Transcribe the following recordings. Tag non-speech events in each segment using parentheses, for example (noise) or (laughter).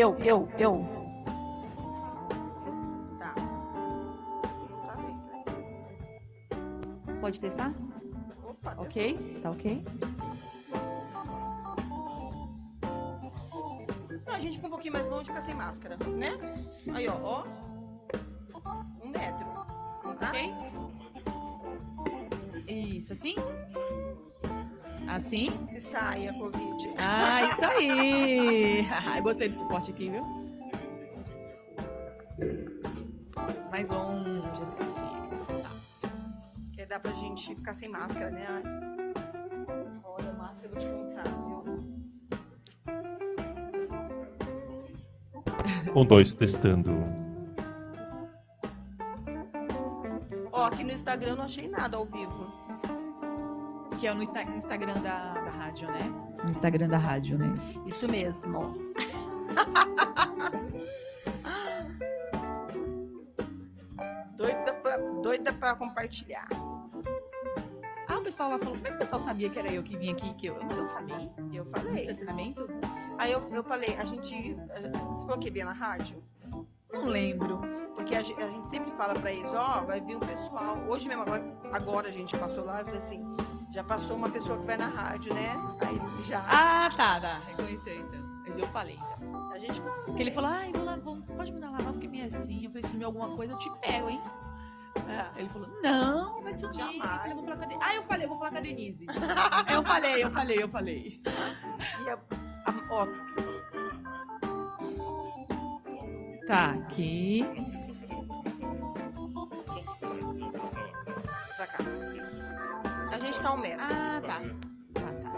Eu, eu, eu. Tá. Pode testar? Opa, Ok? Tá ok? Não, a gente fica um pouquinho mais longe, fica sem máscara, né? Aí, ó, ó. Um metro. Tá? Ok? Isso, assim? Assim? Se sai a Covid. Ah, (laughs) isso aí! (laughs) Eu gostei desse suporte aqui, viu? Mais longe, assim. Que dá pra gente ficar sem máscara, né? Ai. Olha, máscara, eu vou te contar, viu? Um, dois, testando. Ó, aqui no Instagram eu não achei nada ao vivo. Que é no, Insta- Instagram da, da rádio, né? No Instagram da rádio, né? Isso mesmo. (laughs) doida, pra, doida pra compartilhar. Ah, o pessoal lá falou, como é que o pessoal sabia que era eu que vinha aqui? Que eu, eu falei. Eu falei. estacionamento? Aí eu, eu falei, a gente. Você falou que via na rádio? Não lembro. Porque a, ge- a gente sempre fala pra eles, ó, vai vir um pessoal. Hoje mesmo, agora, agora a gente passou lá e falei assim, já passou uma pessoa que vai na rádio, né? Aí já. Ah, tá, tá. Reconheceu então. Mas eu falei. então. A gente. Porque ele falou, ai, vou lá, vou, pode mandar lavar porque minha assim. Eu falei, se me alguma coisa, eu te pego, hein? É, Ele falou, não, vai sumir. Jamais. Eu vou falar. Ah, eu falei, eu vou falar com a Denise. (laughs) eu falei, eu falei, eu falei. e a- a- ó, Tá, aqui. Um metro. Ah, tá. Tá, tá.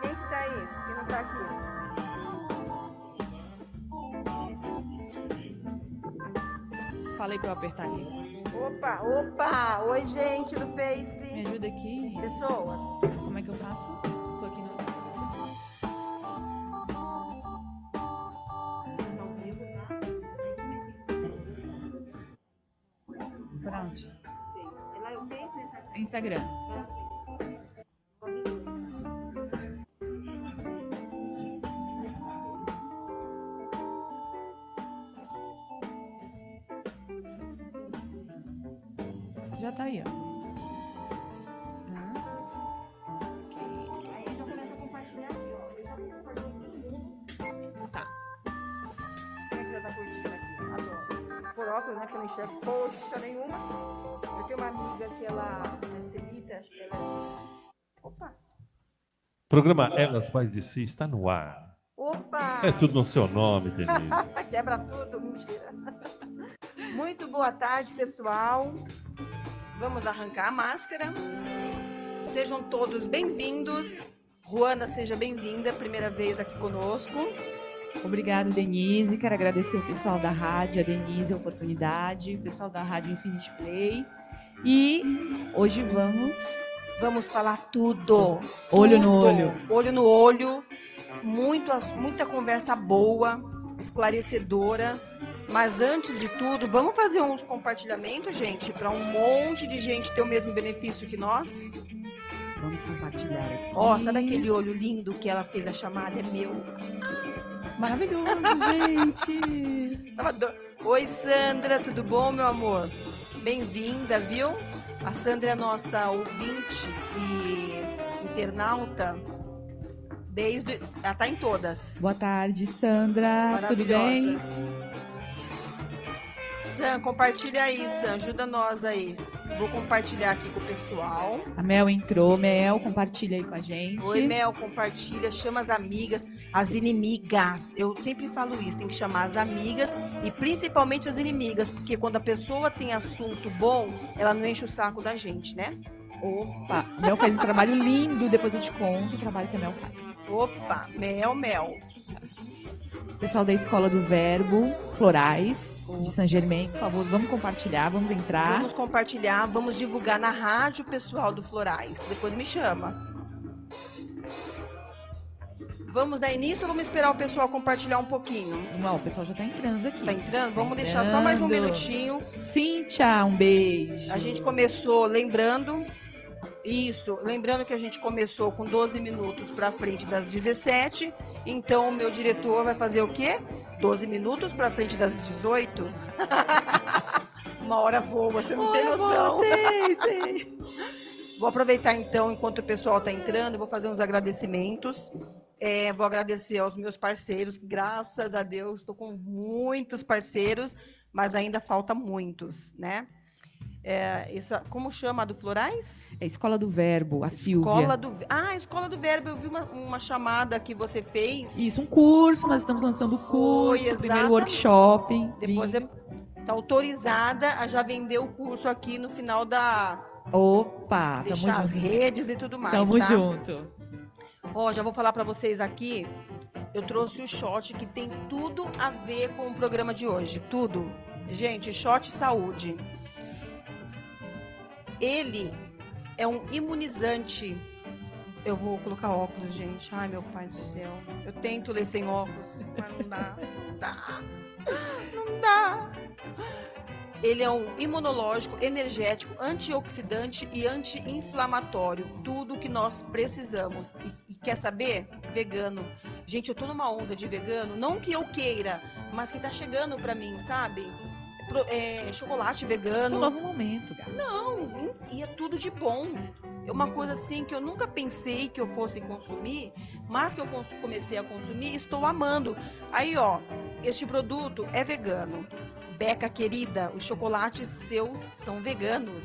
Quem que tá aí? Quem não tá aqui? Falei pra eu apertar aqui. Opa, opa! Oi, gente do Me Face. ajuda aqui. Pessoas. Instagram. Óculos, né? Que eu não enxergo poxa nenhuma. Eu tenho uma amiga que ela é estelita, acho que ela é. Opa! Programa Elas Mais de Si está no ar. Opa! (laughs) É tudo no seu nome, Denise. (laughs) Quebra tudo, mentira. Muito boa tarde, pessoal. Vamos arrancar a máscara. Sejam todos bem-vindos. Juana, seja bem-vinda, primeira vez aqui conosco. Obrigada, Denise. Quero agradecer o pessoal da rádio, a Denise, a oportunidade, o pessoal da rádio Infinity Play. E hoje vamos. Vamos falar tudo. Olho no tudo. olho. Olho no olho. Muito, muita conversa boa, esclarecedora. Mas antes de tudo, vamos fazer um compartilhamento, gente, para um monte de gente ter o mesmo benefício que nós. Vamos compartilhar aqui. Ó, sabe aquele olho lindo que ela fez a chamada? É meu. Maravilhoso, gente! Oi, Sandra, tudo bom, meu amor? Bem-vinda, viu? A Sandra é nossa ouvinte e internauta desde. Ela tá em todas. Boa tarde, Sandra. Tudo bem? Maravilhosa. Sam, compartilha aí, Sam. Ajuda nós aí. Vou compartilhar aqui com o pessoal. A Mel entrou. Mel, compartilha aí com a gente. Oi, Mel, compartilha, chama as amigas, as inimigas. Eu sempre falo isso, tem que chamar as amigas e principalmente as inimigas, porque quando a pessoa tem assunto bom, ela não enche o saco da gente, né? Opa! Mel faz um trabalho lindo. Depois eu te conto o trabalho que a Mel faz. Opa, Mel, Mel. Pessoal da Escola do Verbo, Florais, de Saint Germain, por favor, vamos compartilhar, vamos entrar. Vamos compartilhar, vamos divulgar na rádio pessoal do Florais. Depois me chama. Vamos dar início ou vamos esperar o pessoal compartilhar um pouquinho? Não, o pessoal já tá entrando aqui. Tá entrando? Vamos deixar só mais um minutinho. Cíntia, um beijo. A gente começou lembrando Isso, lembrando que a gente começou com 12 minutos para frente das 17, então o meu diretor vai fazer o quê? 12 minutos para frente das 18? (laughs) Uma hora voa, você não tem Olha, noção. bom, sei, sei. Vou aproveitar então, enquanto o pessoal está entrando, vou fazer uns agradecimentos. É, vou agradecer aos meus parceiros, graças a Deus, estou com muitos parceiros, mas ainda falta muitos, né? É, essa, como chama a do Florais? É Escola do Verbo, a Silvia. Escola do Ah, Escola do Verbo. Eu vi uma, uma chamada que você fez. Isso, um curso, nós estamos lançando o curso, Foi, o primeiro workshop. Depois lindo. está autorizada a já vender o curso aqui no final da. Opa, deixar as junto. redes e tudo mais. Tamo tá? junto. Ó, já vou falar para vocês aqui. Eu trouxe o shot que tem tudo a ver com o programa de hoje. Tudo. Gente, shot saúde. Ele é um imunizante. Eu vou colocar óculos, gente. Ai, meu pai do céu. Eu tento ler sem óculos, mas não dá. Não dá. Não dá. Ele é um imunológico, energético, antioxidante e anti-inflamatório. Tudo que nós precisamos. E, e quer saber? Vegano. Gente, eu tô numa onda de vegano, não que eu queira, mas que tá chegando pra mim, sabe? É, chocolate é um vegano. novo momento, cara. Não, e é tudo de bom. É uma coisa assim que eu nunca pensei que eu fosse consumir, mas que eu comecei a consumir e estou amando. Aí, ó, este produto é vegano. Beca querida, os chocolates seus são veganos.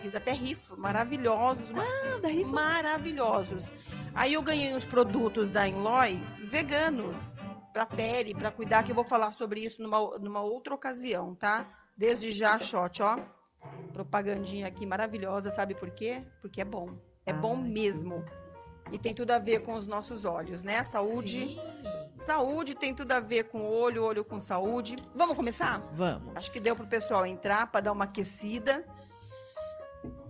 Fiz até rifo, maravilhosos, ma- Ah, daí maravilhosos. Aí eu ganhei os produtos da Enloy veganos para pele, para cuidar, que eu vou falar sobre isso numa, numa outra ocasião, tá? Desde já, shot, ó. Propagandinha aqui maravilhosa, sabe por quê? Porque é bom. É bom mesmo. E tem tudo a ver com os nossos olhos, né? Saúde. Saúde tem tudo a ver com olho, olho com saúde. Vamos começar? Vamos. Acho que deu para o pessoal entrar para dar uma aquecida.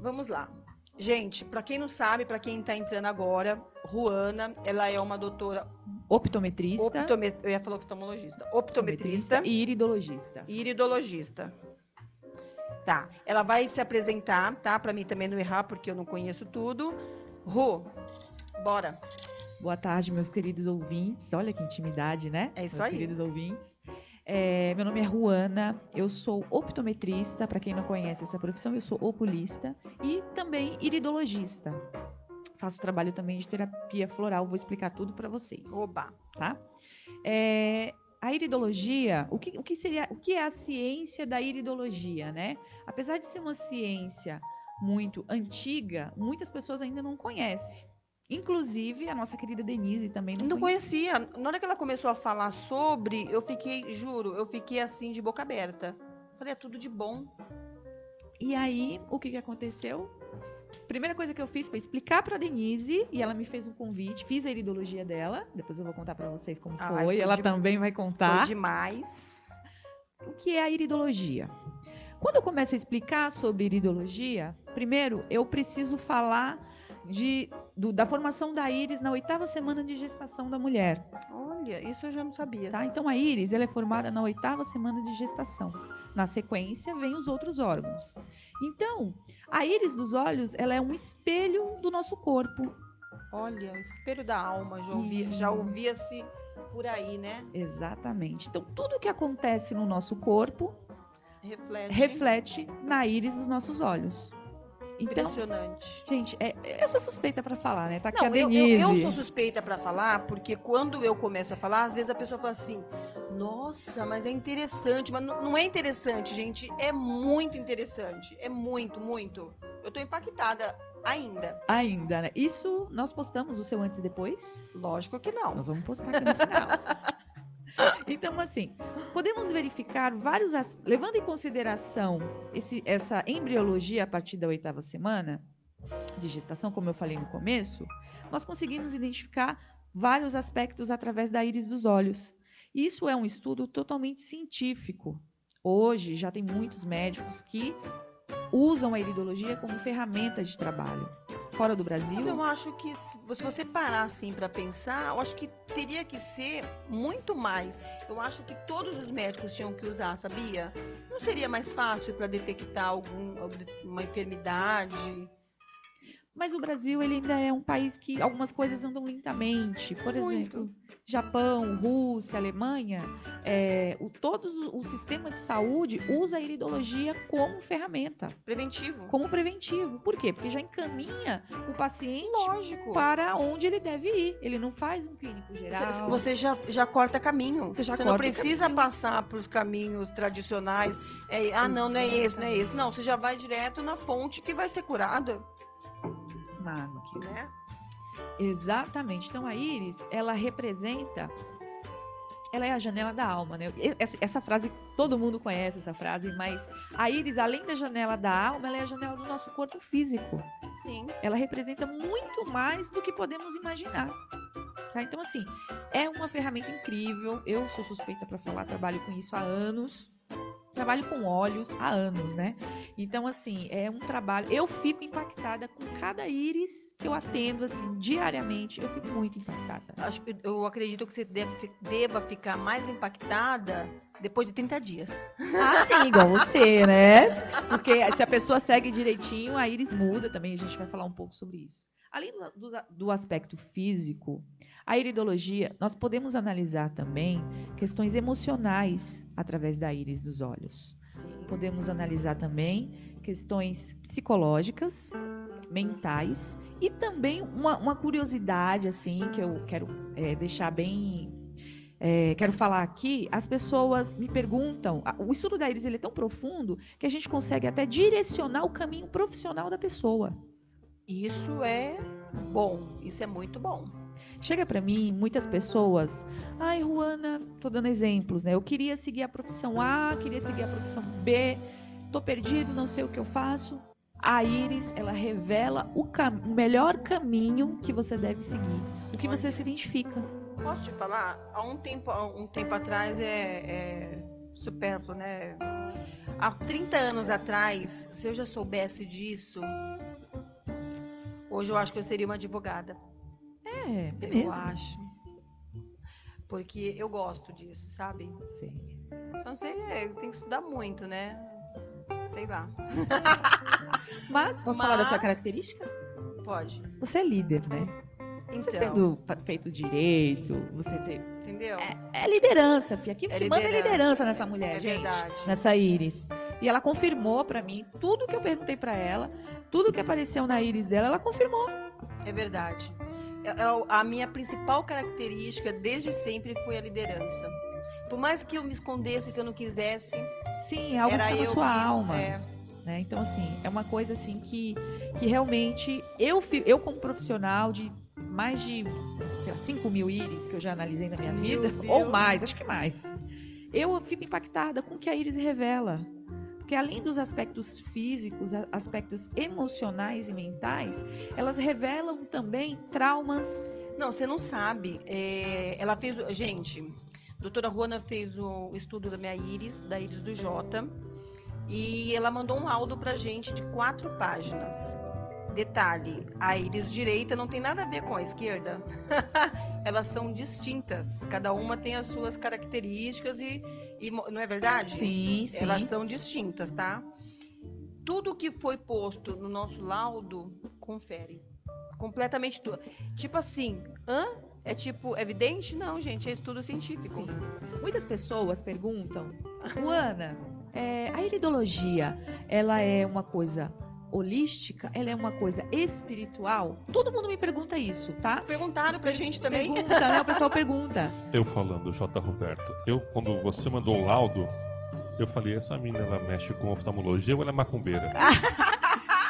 Vamos lá. Gente, para quem não sabe, para quem está entrando agora, Ruana, ela é uma doutora Optometrista. optomet... eu ia falar oftalmologista, optometrista e iridologista. iridologista. Tá, ela vai se apresentar, tá? Para mim também não errar, porque eu não conheço tudo. Ru, bora. Boa tarde, meus queridos ouvintes. Olha que intimidade, né? É isso meus aí. queridos ouvintes. É, meu nome é Ruana, eu sou optometrista. Para quem não conhece essa profissão, eu sou oculista e também iridologista. Faço trabalho também de terapia floral, vou explicar tudo para vocês. Oba. tá? É, a iridologia, o que, o que seria, o que é a ciência da iridologia, né? Apesar de ser uma ciência muito antiga, muitas pessoas ainda não conhecem. Inclusive a nossa querida Denise também não, Não conhecia. conhecia. Na hora que ela começou a falar sobre, eu fiquei, juro, eu fiquei assim de boca aberta. Falei, é tudo de bom. E aí, o que, que aconteceu? Primeira coisa que eu fiz foi explicar para Denise e ela me fez um convite, fiz a iridologia dela, depois eu vou contar para vocês como foi, foi ela de- também vai contar. Foi demais. o que é a iridologia. Quando eu começo a explicar sobre iridologia, primeiro eu preciso falar de, do- da formação da íris na oitava semana de gestação da mulher. Olha, isso eu já não sabia. Tá? Então a íris ela é formada na oitava semana de gestação. Na sequência vem os outros órgãos. Então a íris dos olhos ela é um espelho do nosso corpo. Olha, o espelho da alma, já ouvia, já Hum. ouvia-se por aí, né? Exatamente. Então tudo que acontece no nosso corpo Reflete. reflete na íris dos nossos olhos. Então Impressionante. Gente, é, eu sou suspeita pra falar, né? Tá aqui Não, a eu, eu, Denise. eu sou suspeita pra falar, porque quando eu começo a falar, às vezes a pessoa fala assim: Nossa, mas é interessante. Mas não não é interessante, gente. É muito interessante. É muito, muito. Eu tô impactada ainda. Ainda, né? Isso nós postamos o seu antes e depois. Lógico que não. Nós vamos postar aqui no final. (laughs) (laughs) Então, assim, podemos verificar vários levando em consideração esse, essa embriologia a partir da oitava semana de gestação, como eu falei no começo, nós conseguimos identificar vários aspectos através da íris dos olhos. Isso é um estudo totalmente científico. Hoje já tem muitos médicos que usam a iridologia como ferramenta de trabalho. Fora do Brasil, Mas eu acho que se você parar assim pra pensar, eu acho que teria que ser muito mais. Eu acho que todos os médicos tinham que usar, sabia? Não seria mais fácil para detectar algum, alguma enfermidade? Mas o Brasil ele ainda é um país que algumas coisas andam lentamente. Por Muito. exemplo, Japão, Rússia, Alemanha, é, o, todos o, sistema de saúde usa a iridologia como ferramenta, Preventivo. como preventivo. Por quê? Porque já encaminha o paciente Lógico. para onde ele deve ir. Ele não faz um clínico geral. Cê- Você já, já corta caminho. Você já não corta precisa caminho. passar para os caminhos tradicionais. É, ah, não, não é esse, não é esse. Não, você já vai direto na fonte que vai ser curada, Querido. né? Exatamente. Então a íris, ela representa ela é a janela da alma, né? Essa, essa frase, todo mundo conhece essa frase, mas a íris, além da janela da alma, ela é a janela do nosso corpo físico. Sim. Ela representa muito mais do que podemos imaginar. tá? Então, assim, é uma ferramenta incrível. Eu sou suspeita para falar, trabalho com isso há anos. Trabalho com óleos há anos, né? Então, assim, é um trabalho. Eu fico impactada com cada íris que eu atendo, assim, diariamente. Eu fico muito impactada. Acho, que- eu acredito que você deve, deva ficar mais impactada depois de 30 dias. Ah, sim, igual você, né? Porque se a pessoa segue direitinho, a íris muda também. A gente vai falar um pouco sobre isso. Além do, do, do aspecto físico, a iridologia, nós podemos analisar também questões emocionais através da íris dos olhos. Sim. Podemos analisar também questões psicológicas, mentais e também uma, uma curiosidade assim que eu quero é, deixar bem é, quero falar aqui, as pessoas me perguntam, o estudo da íris ele é tão profundo que a gente consegue até direcionar o caminho profissional da pessoa. Isso é bom. Isso é muito bom. Chega pra mim muitas pessoas, ai, Ruana, tô dando exemplos, né? Eu queria seguir a profissão A, queria seguir a profissão B, tô perdido, não sei o que eu faço. A Iris, ela revela o, cam- o melhor caminho que você deve seguir, o que você se identifica. Posso te falar? Há um tempo, um tempo atrás é, é supérfluo, né? Há 30 anos atrás, se eu já soubesse disso, hoje eu acho que eu seria uma advogada. É, Eu mesmo. acho. Porque eu gosto disso, sabe? Sim. Só não sei, é, tem que estudar muito, né? Sei lá. (laughs) Mas, posso falar da sua Mas- característica? Pode. Você é líder, né? Você Então, sendo fa- feito direito, você ter... entendeu? É liderança, Fia. Aqui É que manda é liderança. liderança nessa mulher, É gente. verdade. nessa íris. E ela confirmou pra mim tudo que eu perguntei pra ela, tudo que apareceu na íris dela, ela confirmou. É verdade. É- é A minha principal característica desde sempre foi a liderança. Por mais que eu me escondesse, que eu não quisesse, Sim, é algo era que tá na eu sua que- alma. é, né? Então, assim, é uma coisa assim que, que realmente eu, eu como profissional de mais de sei lá, 5 mil íris que eu já analisei na minha Meu vida, (laughs) Deus. ou mais, acho que mais. Eu fico impactada com o que a íris revela. Porque além dos aspectos físicos, aspectos emocionais e mentais, elas revelam também traumas Não, você não sabe. É, ela fez. Gente, a doutora Ruana fez o estudo da minha íris, da íris do Jota. E ela mandou um laudo pra gente de quatro páginas. Detalhe: a íris direita não tem nada a ver com a esquerda. (laughs) Elas são distintas. Cada uma tem as suas características e. e não é verdade? Sim, sim. Elas são distintas, tá? Tudo que foi posto no nosso laudo, confere. Completamente tudo. Tipo assim, hã? É tipo, evidente? Não, gente, é estudo científico. Sim. Muitas pessoas perguntam, Luana, é, a iridologia, ela é uma coisa holística? Ela é uma coisa espiritual? Todo mundo me pergunta isso, tá? Perguntaram pra gente também. Pergunta, né? O pessoal pergunta. Eu falando, J. Roberto, eu, quando você mandou o laudo, eu falei, essa menina, ela mexe com oftalmologia ou ela é macumbeira? (laughs)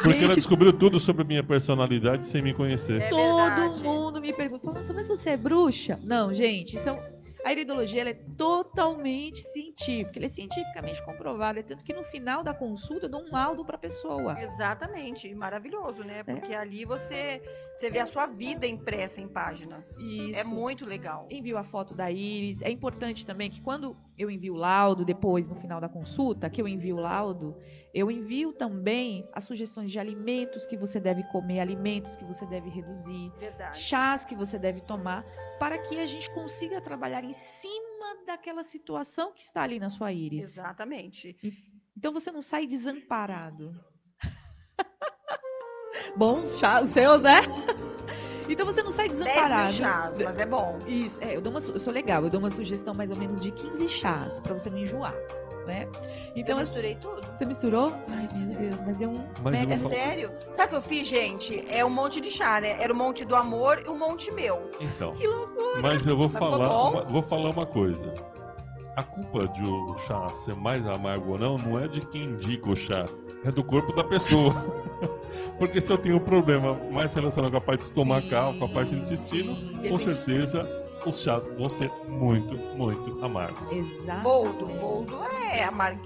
Porque ela Gente- descobriu tudo sobre a minha personalidade sem me conhecer. É Todo mundo me pergunta, Nossa, mas você é bruxa? Não, gente, isso é um- A iridologia é totalmente científica, ela é cientificamente comprovada, é tanto que no final da consulta eu dou um laudo para a pessoa. Exatamente, maravilhoso, É. né? Porque ali você, você vê a sua vida impressa em páginas. Isso. É muito legal. envio a foto da íris. É importante também que quando eu envio o laudo, depois, no final da consulta, que eu envio o laudo, eu envio também as sugestões de alimentos que você deve comer, alimentos que você deve reduzir, Verdade. chás que você deve tomar, para que a gente consiga trabalhar em cima daquela situação que está ali na sua íris. Exatamente. Então você não sai desamparado. (laughs) bons chás seus, né? (laughs) Então você não sai 10 desamparado. mil chás, mas é bom. Isso, é, eu, dou uma, eu sou legal, eu dou uma sugestão mais ou menos de 15 chás, pra você não enjoar, né? Então, eu misturei tudo. você misturou? Ai, meu Deus, mas deu um Mas mega... É sério? Sabe o que eu fiz, gente? É um monte de chá, né? Era o monte do amor e o monte meu. Então, Que loucura! mas eu vou Mas ficou falar, uma, vou falar uma coisa. A culpa de o chá ser mais amargo ou não, não é de quem indica o chá, é do corpo da pessoa. (laughs) Porque se eu tenho um problema mais relacionado com a parte estomacal, com a parte do intestino, sim, com certeza os chás vão ser muito, muito amargos. Exato. Boldo. Boldo é amargo,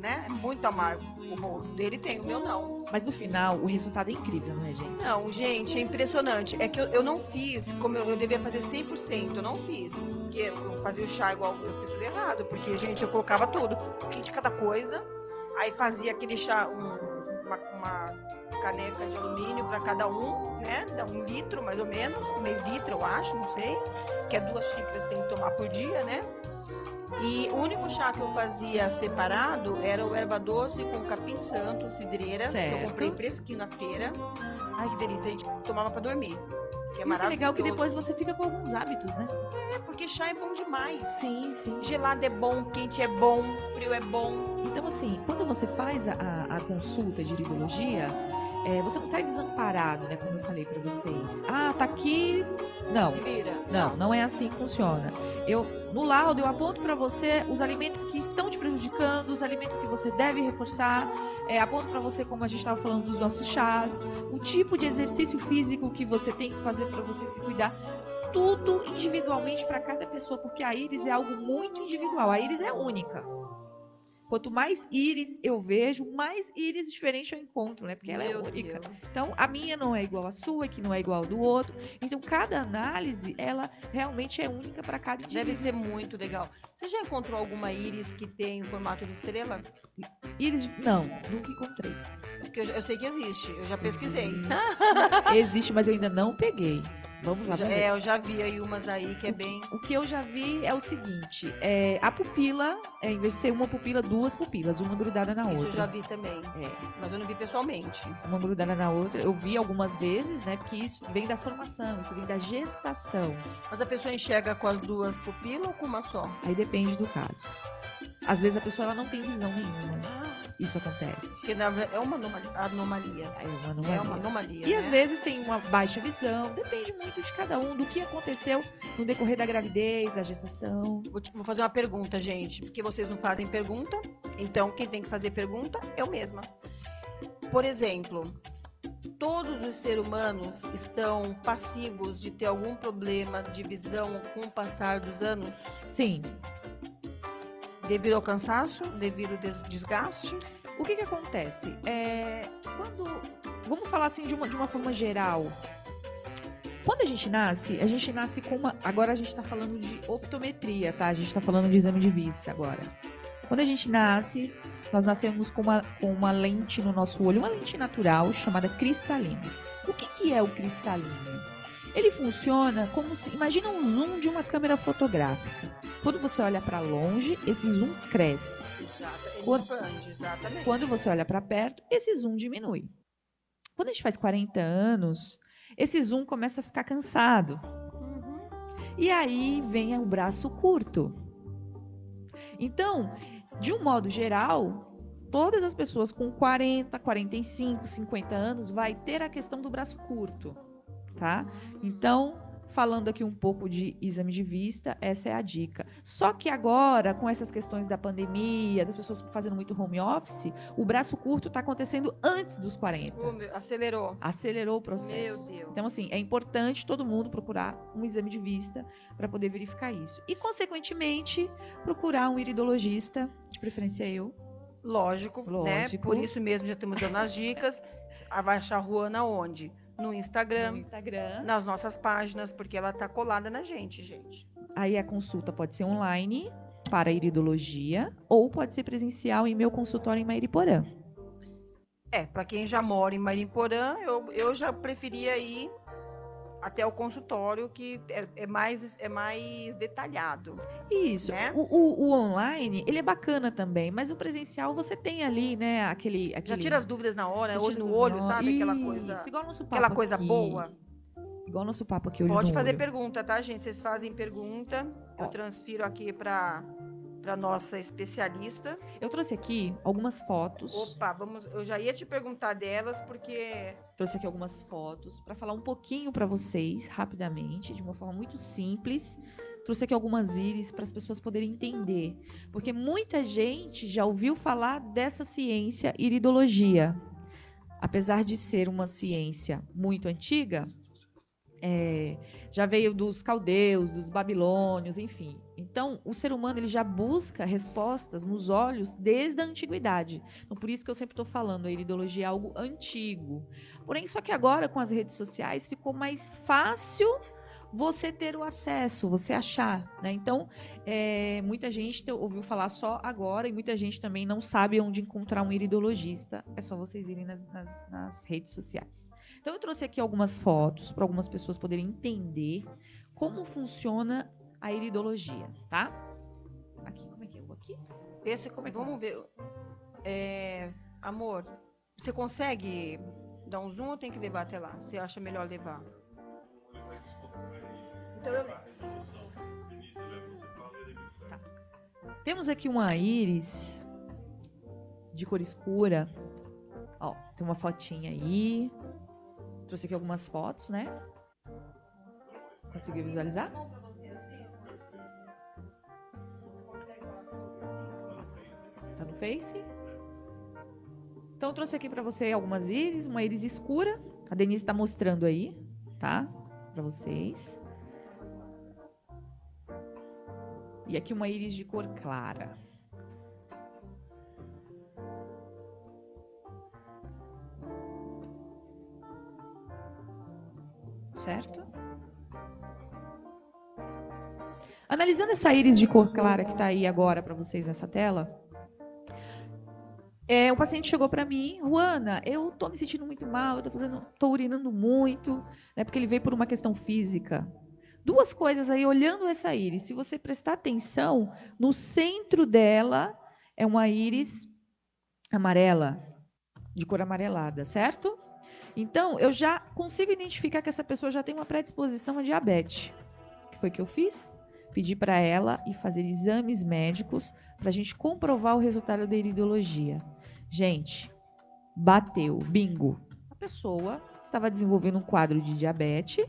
né? É muito amargo. O boldo dele tem, o meu não. Mas no final, o resultado é incrível, não é, gente? Não, gente, é impressionante. É que eu, eu não fiz como eu, eu devia fazer 100%. Eu não fiz. Porque eu fazia o chá igual eu fiz tudo errado. Porque, gente, eu colocava tudo. Um pouquinho de cada coisa. Aí fazia aquele chá, um- uma, uma caneca de alumínio para cada um, né? Dá um litro, mais ou menos. Meio litro, eu acho, não sei. Que é duas xícaras que tem que tomar por dia, né? E o único chá que eu fazia separado era o erva doce com capim santo, cidreira, que Certo. eu comprei fresquinho na feira. Ai, que delícia, a gente tomava pra dormir. Que é maravilhoso. legal que depois você fica com alguns hábitos, né? É, porque chá é bom demais. Sim, sim. Gelado é bom, quente é bom, frio é bom. Então, assim, quando você faz a, a- a consulta de iridologia, é, você não sai desamparado, né? Como eu falei pra vocês. Ah, tá aqui. Não. Se vira. Não, não é assim que funciona. Eu, no laudo, eu aponto para você os alimentos que estão te prejudicando, os alimentos que você deve reforçar. É, aponto para você, como a gente estava falando dos nossos chás, o tipo de exercício físico que você tem que fazer para você se cuidar. Tudo individualmente para cada pessoa, porque a íris é algo muito individual. A íris é única. Quanto mais íris eu vejo, mais íris diferente eu encontro, né? Porque ela é Meu única. Deus. Então, a minha não é igual à sua, que não é igual ao do outro. Então, cada análise, ela realmente é única para cada indivíduo. Deve ser muito legal. Você já encontrou alguma íris que tem o formato de estrela? Íris, não, nunca encontrei. Porque eu, eu sei que existe, eu já pesquisei. Existe, mas eu ainda não peguei. Vamos lá, é, eu já vi aí umas aí que é bem. O que eu já vi é o seguinte: é, a pupila, é, em vez de ser uma pupila, duas pupilas, uma grudada na Isso eu já outra. vi também. É, Mas eu não vi pessoalmente. uma grudada na outra. Eu vi algumas vezes, né? Porque isso vem da formação, isso vem da gestação. Mas a pessoa enxerga com as duas pupilas ou com uma só? Aí depende do caso. Às vezes a pessoa ela não tem visão nenhuma. Ah, Isso acontece. porque é uma anoma- anomalia. É uma É anomalia. uma anomalia. E né? às vezes tem uma baixa visão, depende muito de cada um, do que aconteceu no decorrer da gravidez, da gestação. Vou, vou fazer uma pergunta, gente, porque vocês não fazem pergunta. Então, quem tem que fazer pergunta, eu mesma. Por exemplo, todos os seres humanos estão passivos de ter algum problema de visão com o passar dos anos? Sim. Devido ao cansaço? Devido ao des- desgaste? O que que acontece? É, quando, vamos falar assim de uma, de uma forma geral. Quando a gente nasce, a gente nasce com uma. Agora a gente está falando de optometria, tá? A gente está falando de exame de vista agora. Quando a gente nasce, nós nascemos com uma, com uma lente no nosso olho, uma lente natural chamada cristalina. O que, que é o cristalino? Ele funciona como se. Imagina um zoom de uma câmera fotográfica. Quando você olha para longe, esse zoom cresce. Exato. Quando- expande, exatamente. Quando você olha para perto, esse zoom diminui. Quando a gente faz 40 anos, esse zoom começa a ficar cansado. Uhum. E aí vem o braço curto. Então, de um modo geral, todas as pessoas com 40, 45, 50 anos vai ter a questão do braço curto, tá? Então, falando aqui um pouco de exame de vista, essa é a dica. Só que agora, com essas questões da pandemia, das pessoas fazendo muito home office, o braço curto está acontecendo antes dos 40. Oh, meu, acelerou. Acelerou o processo. Meu Deus. Então, assim, é importante todo mundo procurar um exame de vista para poder verificar isso. E, consequentemente, procurar um iridologista, de preferência eu. Lógico, né? Lógico. Por isso mesmo já estamos dando as dicas. (laughs) Vai achar a Ruana onde? No Instagram, no Instagram. nas nossas páginas, porque ela tá colada na gente, gente. Aí a consulta pode ser online para iridologia ou pode ser presencial em meu consultório em Mairiporã. É, para quem já mora em Marimporã, eu, eu já preferia ir até o consultório, que é, é mais, é mais detalhado. Isso. Né? O, o- o online, ele é bacana também, mas o presencial você tem ali, né, aquele... Já aquele tira as dúvidas na hora, já olho tira no olho, sabe? Aquela Isso, coisa, igual nosso papo aquela coisa aqui. boa. Igual nosso papo aqui, olho Pode fazer olho. pergunta, tá, gente? Vocês fazem pergunta. Eu transfiro aqui para para nossa especialista. Eu trouxe aqui algumas fotos. Opa, vamos. Eu já ia te perguntar delas porque Trouxe aqui algumas fotos para falar um pouquinho para vocês, rapidamente, de uma forma muito simples. Trouxe aqui algumas íris para as pessoas poderem entender. Porque muita gente já ouviu falar dessa ciência iridologia. Apesar de ser uma ciência muito antiga, é, já veio dos caldeus, dos babilônios, enfim. Então, o ser humano ele já busca respostas nos olhos desde a antiguidade. Então, por isso que eu sempre estou falando, a iridologia é algo antigo. Porém, só que agora, com as redes sociais, ficou mais fácil você ter o acesso, você achar. Né? Então, é, muita gente te- ouviu falar só agora e muita gente também não sabe onde encontrar um iridologista. É só vocês irem nas, nas- nas redes sociais. Então, eu trouxe aqui algumas fotos para algumas pessoas poderem entender como funciona a iridologia, tá? Aqui, como é que é? Eu vou aqui? esse Como é que vamos ver. É, amor, você consegue dar um zoom ou tem que levar até lá? Você acha melhor levar? Então eu Temos aqui uma íris de cor escura. Ó, tem uma fotinha aí. Trouxe aqui algumas fotos, né? Conseguiu visualizar? Face? Então eu trouxe aqui pra você algumas íris, uma íris escura. A Denise tá mostrando aí, tá? Pra vocês. E aqui uma íris de cor clara. Certo? Analisando essa íris de cor clara que está aí agora para vocês nessa tela, é, o paciente chegou para mim, Juana, eu tô me sentindo muito mal, eu tô fazendo, tô urinando muito, né? Porque ele veio por uma questão física. Duas coisas aí, olhando essa íris, se você prestar atenção, no centro dela é uma íris amarela, de cor amarelada, certo? Então, eu já consigo identificar que essa pessoa já tem uma predisposição a diabetes. O que foi que eu fiz? Pedi para ela ir fazer exames médicos para a gente comprovar o resultado da iridologia. Gente, bateu, bingo. A pessoa estava desenvolvendo um quadro de diabetes,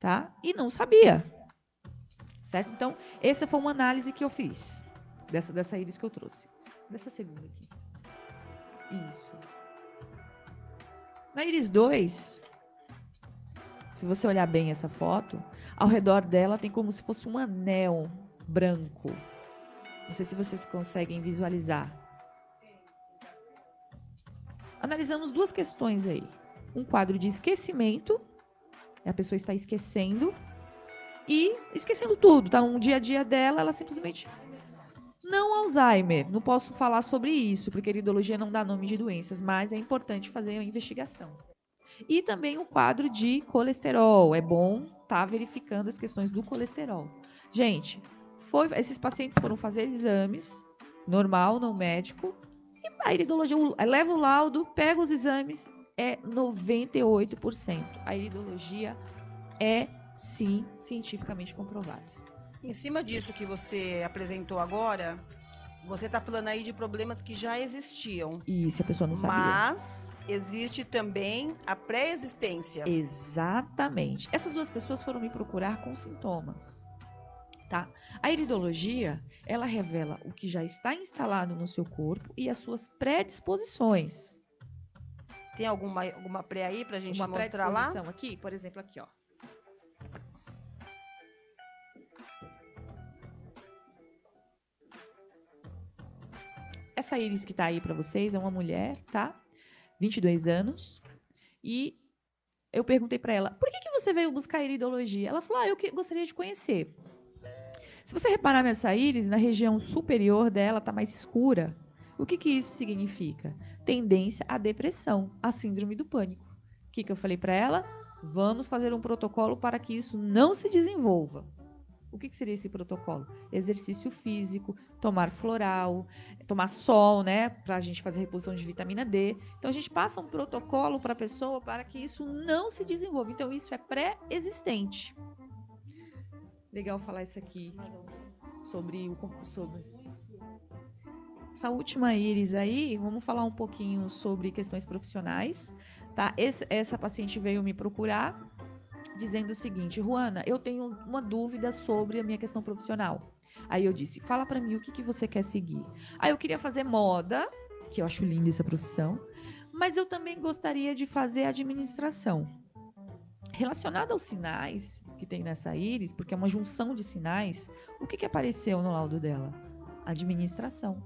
tá? E não sabia. Certo? Então, essa foi uma análise que eu fiz dessa, dessa íris que eu trouxe. Dessa segunda aqui. Isso. Na íris 2, se você olhar bem essa foto, ao redor dela tem como se fosse um anel branco. Não sei se vocês conseguem visualizar. Analisamos duas questões aí. Um quadro de esquecimento, a pessoa está esquecendo, e esquecendo tudo, tá no dia a dia dela, ela simplesmente não Alzheimer. Não posso falar sobre isso, porque a iridologia não dá nome de doenças, mas é importante fazer a investigação. E também o quadro de colesterol. É bom estar verificando as questões do colesterol. Gente, foi- esses pacientes foram fazer exames, normal, não médico, e a iridologia o- leva o laudo, pega os exames, é 98%. A iridologia é, sim, cientificamente comprovada. Em cima disso que você apresentou agora, você está falando aí de problemas que já existiam. E isso a pessoa não sabia. Mas existe também a pré-existência. Exatamente. Essas duas pessoas foram me procurar com sintomas. Tá? A iridologia, ela revela o que já está instalado no seu corpo e as suas predisposições. Tem alguma, alguma pré aí pra gente Uma mostrar lá? aqui, por exemplo, aqui, ó. Essa íris que tá aí para vocês é uma mulher, tá? 22 anos. E eu perguntei para ela: "Por que que você veio buscar iridologia?" Ela falou: "Ah, eu que- gostaria de conhecer." Se você reparar nessa íris, na região superior dela tá mais escura. O que que isso significa? Tendência à depressão, à síndrome do pânico. O que, que eu falei para ela? Vamos fazer um protocolo para que isso não se desenvolva. O que, que seria esse protocolo? Exercício físico, tomar floral, tomar sol, né? Para a gente fazer reposição de vitamina D. Então a gente passa um protocolo para a pessoa para que isso não se desenvolva. Então isso é pré-existente. Legal falar isso aqui sobre o sobre essa última íris aí, vamos falar um pouquinho sobre questões profissionais, tá? Esse, essa paciente veio me procurar dizendo o seguinte, Juana, eu tenho uma dúvida sobre a minha questão profissional. Aí eu disse, fala para mim o que, que você quer seguir. Aí eu queria fazer moda, que eu acho linda essa profissão, mas eu também gostaria de fazer administração. Relacionado aos sinais que tem nessa íris, porque é uma junção de sinais, o que, que apareceu no laudo dela? Administração.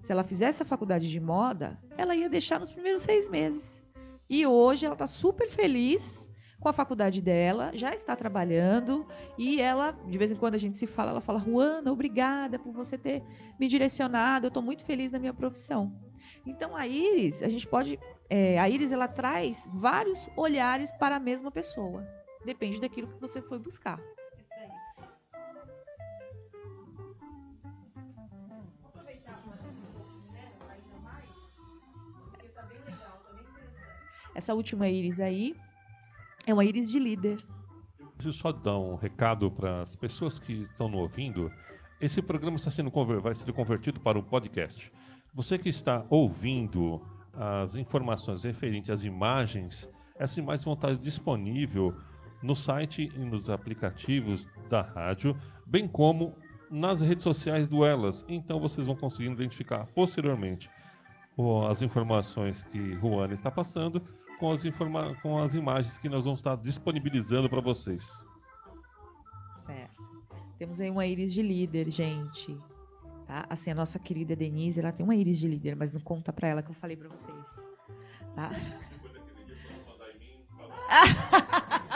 Se ela fizesse a faculdade de moda, ela ia deixar nos primeiros seis meses. E hoje ela está super feliz com a faculdade dela, já está trabalhando e ela, de vez em quando a gente se fala, ela fala: Juana, obrigada por você ter me direcionado, eu estou muito feliz na minha profissão. Então a Iris, a gente pode, é, a Iris ela traz vários olhares para a mesma pessoa, depende daquilo que você foi buscar. Essa última Iris aí, é uma íris de líder. Preciso só dar um recado para as pessoas que estão nos ouvindo. Esse programa está sendo vai ser convertido para um podcast. Você que está ouvindo as informações referentes às imagens, essas imagens vão estar disponíveis no site e nos aplicativos da rádio, bem como nas redes sociais do Elas. Então vocês vão conseguir identificar posteriormente as informações que Juana está passando com as, informa com as imagens que nós vamos estar disponibilizando para vocês. Certo. Temos aí uma íris de líder, gente. Tá? Assim, a nossa querida Denise, ela tem uma íris de líder, mas não conta para ela que eu falei para vocês. Tá? (laughs)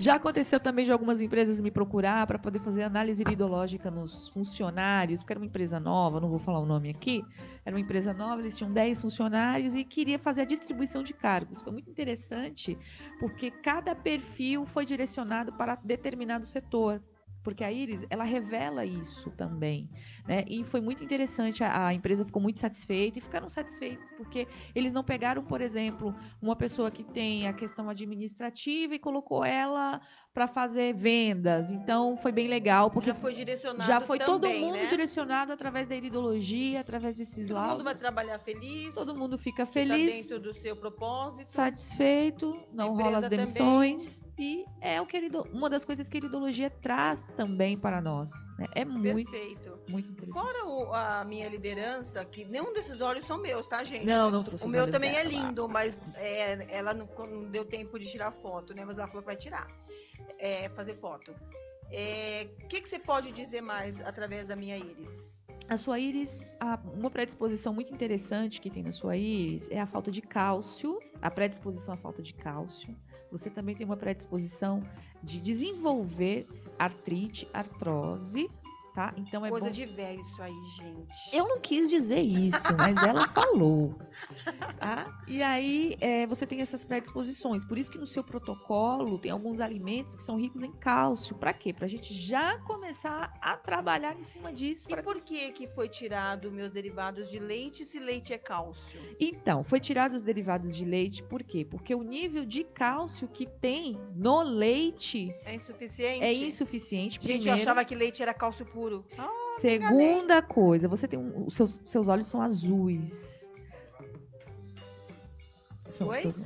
Já aconteceu também de algumas empresas me procurar para poder fazer análise iridológica nos funcionários, porque era uma empresa nova, não vou falar o nome aqui. Era uma empresa nova, eles tinham 10 funcionários e queria fazer a distribuição de cargos. Foi muito interessante, porque cada perfil foi direcionado para determinado setor porque a Iris ela revela isso também, né? E foi muito interessante, a, a, empresa ficou muito satisfeita e ficaram satisfeitos porque eles não pegaram, por exemplo, uma pessoa que tem a questão administrativa e colocou ela para fazer vendas. Então foi bem legal porque já foi direcionado já foi também, todo mundo né? direcionado através da iridologia, através desses laudos. Todo mundo vai trabalhar feliz. Todo mundo fica Tá feliz, dentro do seu propósito. satisfeito, não rola as demissões. E é o que irido- uma das coisas que a iridologia traz também para nós. né? É muito, Perfeito. muito. Fora o- a minha liderança, que nenhum desses olhos são meus, tá, gente? Não, não trouxe O meu também é dela lá. lindo, mas é, ela não, não deu tempo de tirar foto, né? Mas ela falou que vai tirar. É, fazer foto. O que, que você pode dizer mais através da minha íris? A sua íris, uma predisposição muito interessante que tem na sua íris é a falta de cálcio, a predisposição à falta de cálcio. Você também tem uma predisposição de desenvolver artrite, artrose, tá? Então é Coisa bom. de velho isso aí, gente. Eu não quis dizer isso, mas ela (laughs) falou. Tá? E aí é, você tem essas predisposições. Por isso que no seu protocolo tem alguns alimentos que são ricos em cálcio. Para quê? Para a gente já começar a trabalhar em cima disso. E pra- por que que foi tirado meus derivados de leite se leite é cálcio? Então, foi tirado os derivados de leite, por quê? Porque o nível de cálcio que tem no leite É insuficiente? é insuficiente. Gente, primeiro. eu achava que leite era cálcio puro. Ah, Segunda coisa, você tem um, os seus, seus olhos são azuis. São Oi? seus,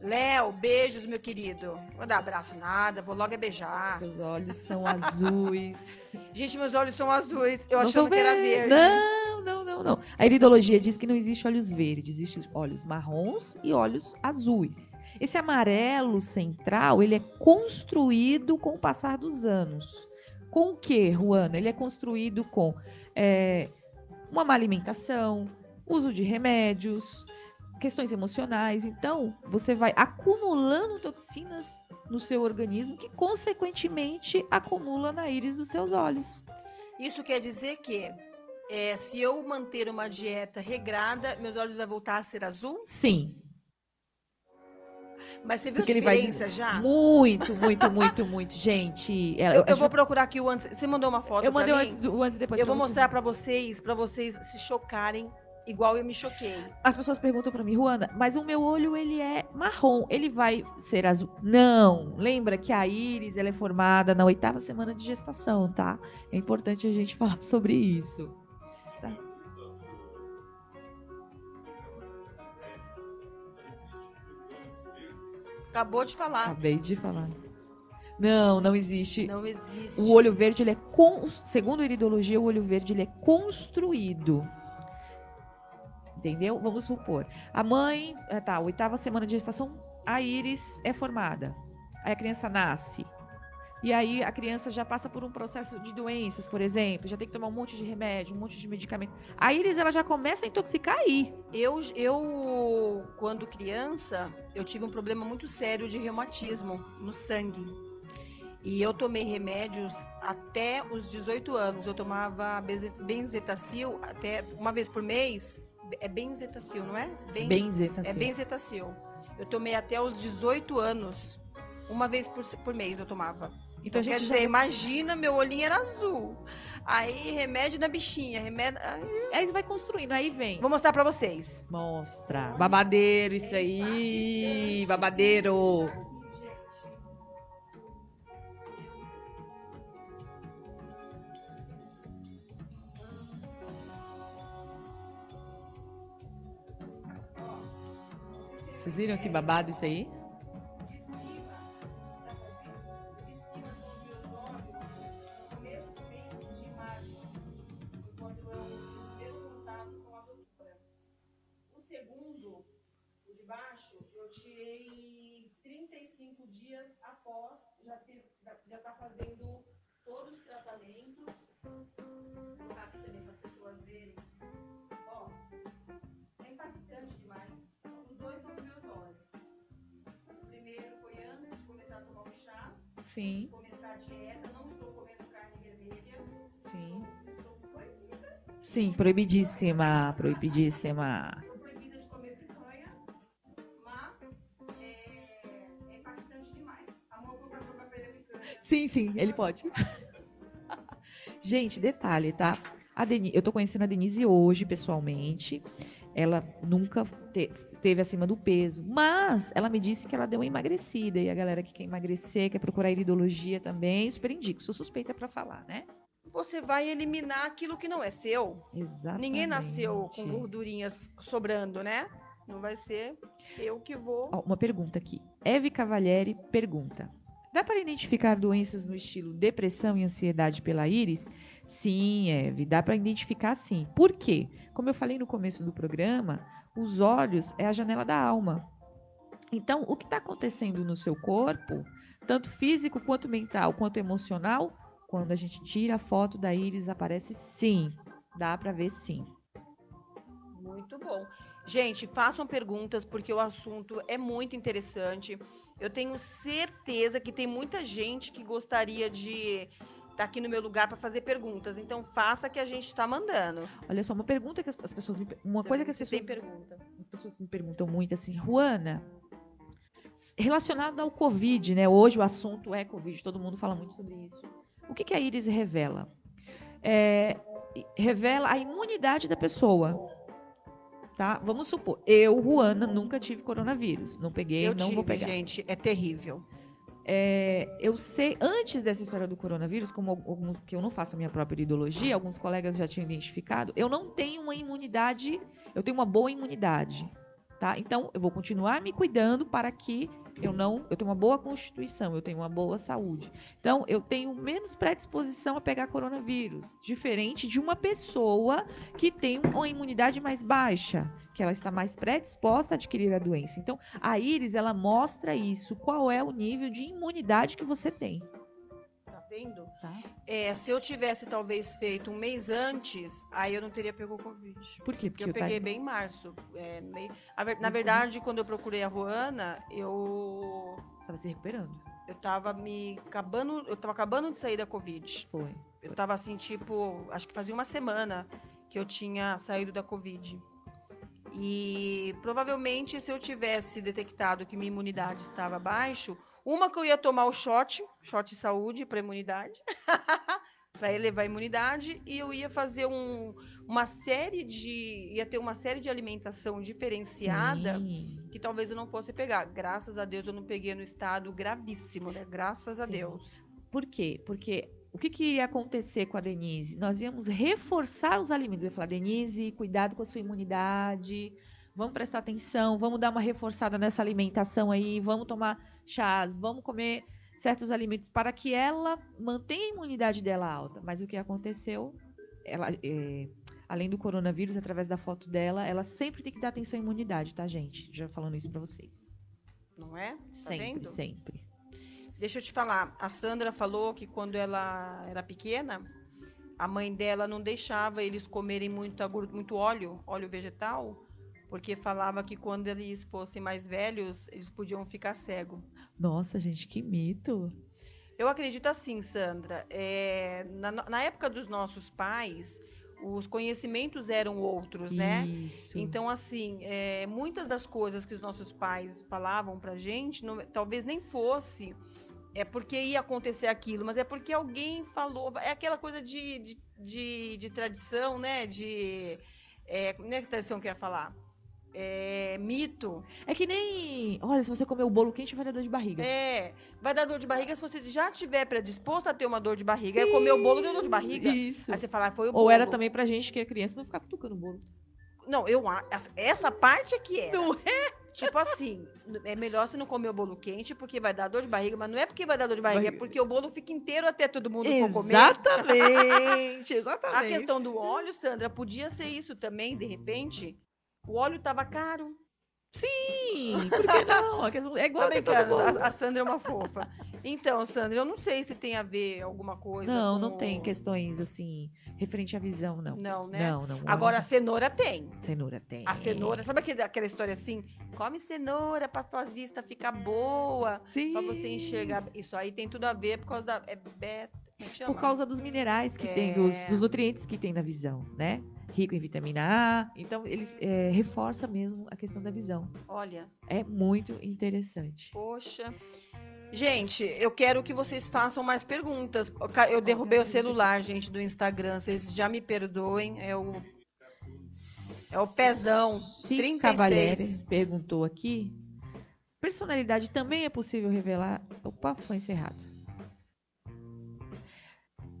Léo, beijos, meu querido. Vou dar abraço nada, vou logo é beijar. seus olhos são azuis. (laughs) Gente, meus olhos são azuis. Eu Não achando que era ver- verde. Não, não, não, não. A iridologia diz que não existe olhos verdes, existe olhos marrons e olhos azuis. Esse amarelo central, ele é construído com o passar dos anos. Com o que, Ruana? Ele é construído com é, uma má alimentação, uso de remédios, questões emocionais. Então, você vai acumulando toxinas no seu organismo que, consequentemente, acumula na íris dos seus olhos. Isso quer dizer que é, se eu manter uma dieta regrada, meus olhos vão voltar a ser azul? Sim. Mas você viu Porque a ele vai diferença já? Muito, muito, muito, muito. Gente, ela- Eu, a eu vou procurar aqui o antes. Você mandou uma foto eu mandei antes, o antes e depois. Eu vou mostrar pra vocês, pra vocês se chocarem igual eu me choquei. As pessoas perguntam pra mim, Ruana, mas o meu olho ele é marrom, ele vai ser azul? Não. Lembra que a íris ela é formada na oitava semana de gestação, tá? É importante a gente (laughs) falar sobre isso. Acabou de falar. Acabei de falar. Não, não existe. Não existe. O olho verde, ele é con... segundo a iridologia, o olho verde ele é construído. Entendeu? Vamos supor. A mãe, ah, tá, oitava semana de gestação, a íris é formada. Aí a criança nasce. E aí a criança já passa por um processo de doenças, por exemplo, já tem que tomar um monte de remédio, um monte de medicamento. A íris ela já começa a intoxicar aí. Eu, eu, quando criança, eu tive um problema muito sério de reumatismo no sangue. E eu tomei remédios até os 18 anos. Eu tomava benze- benzetacil até uma vez por mês. É benzetacil, não é? Ben- Benzeta, É benzetacil. Eu tomei até os 18 anos. Uma vez por, por mês eu tomava. Então a Quer gente dizer, já... imagina, meu olhinho era azul. Aí, remédio na bichinha. Remédio... Aí você vai construindo, aí vem. Vou mostrar pra vocês. Mostra. Babadeiro, isso aí. Babadeiro. Vocês viram que babado isso aí? Dias após já ter, já tá fazendo todos os tratamentos. Vou colocar aqui também para as pessoas verem. Ó, é impactante demais. São os dois nos meus olhos. O primeiro foi antes de começar a tomar os chás, Sim, começar a dieta, não estou comendo carne vermelha. sim. Estou proibida, Sim, proibidíssima, proibidíssima. Sim, sim, ele pode. (laughs) Gente, detalhe, tá? A Deni- eu tô conhecendo a Denise hoje, pessoalmente. Ela nunca te- esteve acima do peso, mas ela me disse que ela deu uma emagrecida. E a galera que quer emagrecer, quer procurar iridologia também, super indico. Sou suspeita pra falar, né? Você vai eliminar aquilo que não é seu. Exatamente. Ninguém nasceu com gordurinhas sobrando, né? Não vai ser eu que vou. Ó, uma pergunta aqui. Eve Cavalieri pergunta: Dá para identificar doenças no estilo depressão e ansiedade pela íris? Sim, Eve, dá para identificar sim. Por quê? Como eu falei no começo do programa, os olhos é a janela da alma. Então, o que está acontecendo no seu corpo, tanto físico quanto mental, quanto emocional, quando a gente tira a foto da íris, aparece sim. Dá para ver sim. Muito bom. Gente, façam perguntas, porque o assunto é muito interessante. Eu tenho certeza que tem muita gente que gostaria de estar aqui no meu lugar para fazer perguntas. Então, faça que a gente está mandando. Olha só, uma pergunta que as, as pessoas me, uma coisa que as pessoas tem pergunta. As pessoas me perguntam muito assim, Juana, relacionado ao Covid, né? Hoje o assunto é Covid, todo mundo fala muito sobre isso. O que, que a íris revela? É, revela a imunidade da pessoa. Tá? Vamos supor, eu, Juana, nunca tive coronavírus. Não peguei, Eu não tive, vou pegar. gente, é terrível. É, eu sei, antes dessa história do coronavírus, como alguns, que eu não faço a minha própria ideologia, alguns colegas já tinham identificado, eu não tenho uma imunidade, eu tenho uma boa imunidade, tá? Então, eu vou continuar me cuidando para que eu não, eu tenho uma boa constituição, eu tenho uma boa saúde. Então, eu tenho menos predisposição a pegar coronavírus, diferente de uma pessoa que tem uma imunidade mais baixa, que ela está mais predisposta a adquirir a doença. Então, a íris, ela mostra isso, qual é o nível de imunidade que você tem, Vendo? tá? É, se eu tivesse talvez feito um mês antes, aí eu não teria pego o Covid. Por quê? Porque eu eu peguei tá- bem em março. É, meio- Na Uhum. verdade, quando eu procurei a Ruana, eu Tava se recuperando. eu tava me acabando, eu tava acabando de sair da Covid. Foi. Eu tava assim, tipo, acho que fazia uma semana que eu tinha saído da Covid. E provavelmente, se eu tivesse detectado que minha imunidade estava baixo, uma que eu ia tomar o shot, shot de saúde para imunidade, (laughs) para elevar a imunidade, e eu ia fazer um, uma série de. ia ter uma série de alimentação diferenciada Sim. que talvez eu não fosse pegar. Graças a Deus eu não peguei no estado gravíssimo, né? Graças a Sim. Deus. Por quê? Porque o que, que iria acontecer com a Denise? Nós íamos reforçar os alimentos. Eu ia falar, Denise, cuidado com a sua imunidade. Vamos prestar atenção, vamos dar uma reforçada nessa alimentação aí, vamos tomar chás, vamos comer certos alimentos para que ela mantenha a imunidade dela alta. Mas o que aconteceu? Ela, é, além do coronavírus, através da foto dela, ela sempre tem que dar atenção à imunidade, tá, gente? Já falando isso para vocês. Não é? Tá sempre, vendo? sempre. Deixa eu te falar, a Sandra falou que quando ela era pequena, a mãe dela não deixava eles comerem muita, gor- muito óleo, óleo vegetal, porque falava que quando eles fossem mais velhos, eles podiam ficar cegos. Nossa, gente, que mito. Eu acredito assim, Sandra. é, na, na época dos nossos pais, os conhecimentos eram outros, né? Isso. Então, assim, é, muitas das coisas que os nossos pais falavam pra gente, não- talvez nem fosse é porque ia acontecer aquilo, mas é porque alguém falou. É aquela coisa de, de, de, de tradição, né? De. É, não é tradição que eu ia falar? É, mito. É que nem. Olha, se você comer o bolo quente, vai dar dor de barriga. É, vai dar dor de barriga se você já estiver predisposto a ter uma dor de barriga. Aí comer o bolo deu dor de barriga. Isso. Aí você fala, ah, foi o bolo. Ou era também pra gente que é criança não ficar cutucando o bolo. Não, eu essa parte é que é. Não Tipo assim, é melhor você não comer o bolo quente porque vai dar dor de barriga, mas não é porque vai dar dor de barriga, é porque o bolo fica inteiro até todo mundo for comer. Exatamente, (laughs) exatamente. A questão do óleo, Sandra, podia ser isso também, de repente. O óleo tava caro. Sim, por que não? (laughs) É igual a a, Sandra é uma fofa. Então, Sandra, eu não sei se tem a ver alguma coisa. Não, com não tem questões assim, referente à visão, não. Não, né? Não, não. Agora, a cenoura tem. cenoura tem. A cenoura, sabe aquele- aquela história assim? Come cenoura pra suas vistas ficar boa, Sim. pra você enxergar. Isso aí tem tudo a ver por causa da. É beta. É? Por causa dos minerais que tem, É. dos, dos nutrientes que tem na visão, né? Rico em vitamina A. Então, eles é, reforça mesmo a questão da visão. Olha, É muito interessante. poxa. Gente, eu quero que vocês façam mais perguntas. Eu derrubei o celular, gente, do Instagram. Vocês já me perdoem. É o. É o pezão. Sim, 36. Cavalieri perguntou aqui. Personalidade também é possível revelar. Opa, foi encerrado.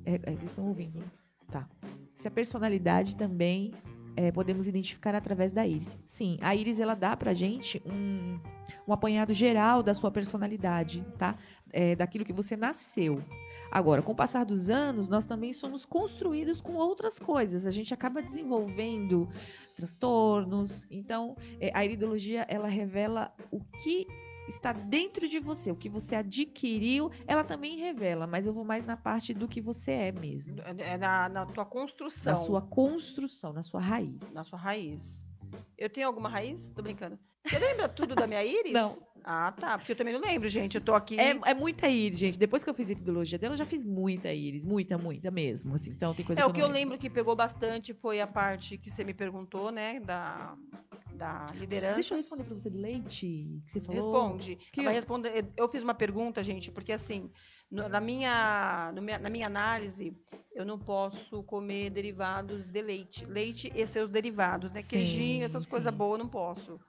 É, é, eles estão ouvindo. né? Tá. Se a personalidade também é, podemos identificar através da íris. Sim, a íris ela dá pra gente um, um apanhado geral da sua personalidade, tá? É, daquilo que você nasceu. Agora, com o passar dos anos, nós também somos construídos com outras coisas. A gente acaba desenvolvendo transtornos. Então, é, a iridologia ela revela o que está dentro de você, o que você adquiriu, ela também revela, mas eu vou mais na parte do que você é mesmo, É na, na tua construção. na sua construção, na sua raiz. Na sua raiz. Eu tenho alguma raiz? Tô brincando. Você lembra tudo da minha íris? Não. Ah, tá. Porque eu também não lembro, gente. Eu tô aqui. É, é muita íris, gente. Depois que eu fiz a iridologia dela, eu já fiz muita íris, muita, muita mesmo. Assim, então tem coisa É, o eu que não eu lembro que pegou bastante foi a parte que você me perguntou, né? Da, da liderança. Deixa eu responder pra você do leite que você falou. Responde. Que Vai eu- responder. Eu fiz uma pergunta, gente, porque assim, na, minha, na minha análise, eu não posso comer derivados de leite. Leite e seus derivados, né? Queijinho, essas coisas boas, eu não posso.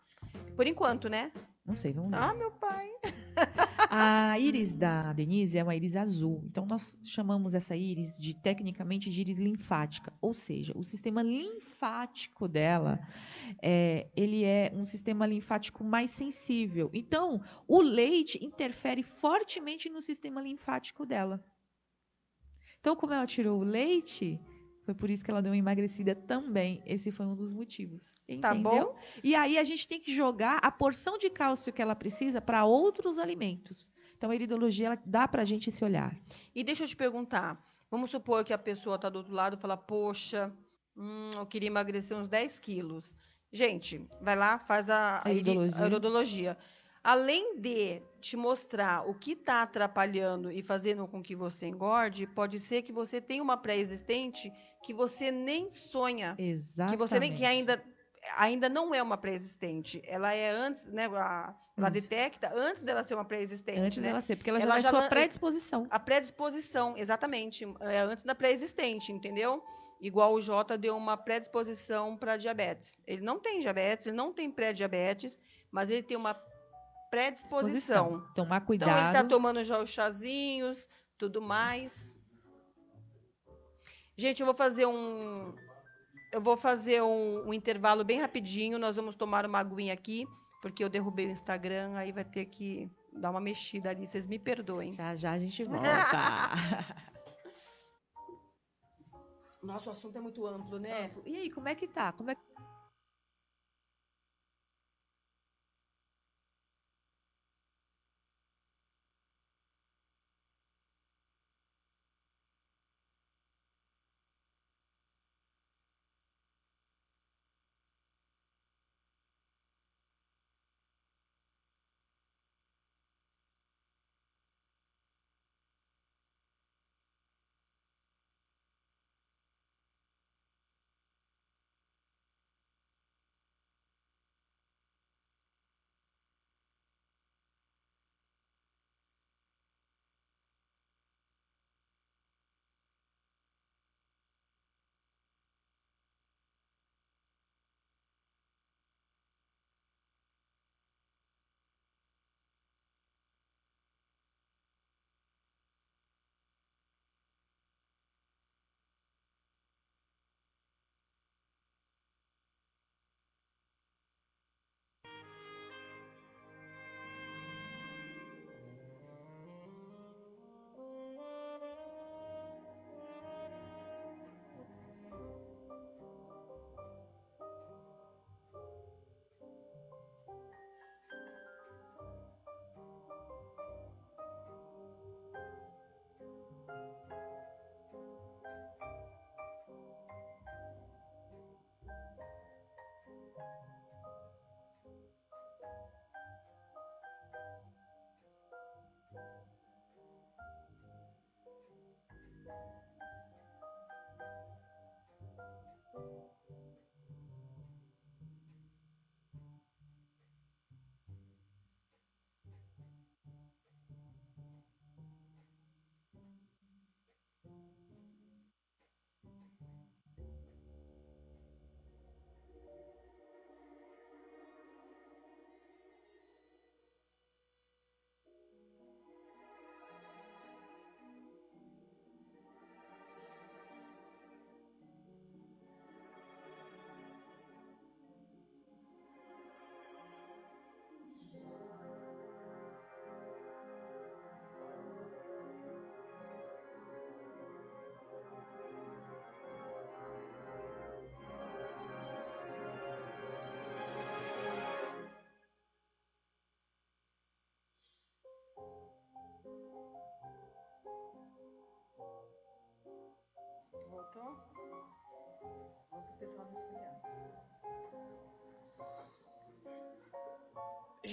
Por enquanto, né? Não sei, não. Ah, meu pai. (laughs) A íris (laughs) da Denise é uma íris azul. Então, nós chamamos essa íris de, tecnicamente, de íris linfática. Ou seja, o sistema linfático dela, é, ele é um sistema linfático mais sensível. Então, o leite interfere fortemente no sistema linfático dela. Então, como ela tirou o leite, foi por isso que ela deu uma emagrecida também. Esse foi um dos motivos. Tá Entendeu? bom? E aí a gente tem que jogar a porção de cálcio que ela precisa para outros alimentos. Então a iridologia ela dá pra gente esse olhar. E deixa eu te perguntar. Vamos supor que a pessoa tá do outro lado e fala, poxa, hum, eu queria emagrecer uns 10 quilos. Gente, vai lá, faz a, A iri- iridologia. a iridologia. Além de te mostrar o que está atrapalhando e fazendo com que você engorde, pode ser que você tenha uma pré-existente que você nem sonha. Exatamente. Que você nem que ainda ainda não é uma pré-existente. Ela é antes, né? a- ela detecta antes dela ser uma pré-existente, Antes né? dela ser, porque ela, Ela já já sua predisposição. A predisposição, exatamente. É antes da pré-existente, entendeu? Igual o Jota deu uma predisposição para diabetes. Ele não tem diabetes, ele não tem pré-diabetes, mas ele tem uma predisposição. Tomar Então cuidado. ele está tomando já os chazinhos, tudo mais. Gente, eu vou fazer um. Eu vou fazer um, um intervalo bem rapidinho. Nós vamos tomar uma aguinha aqui, porque eu derrubei o Instagram, aí vai ter que dar uma mexida ali. Vocês me perdoem. Já já a gente (laughs) volta. Nosso assunto é muito amplo, né? e aí, como é que tá? Como é que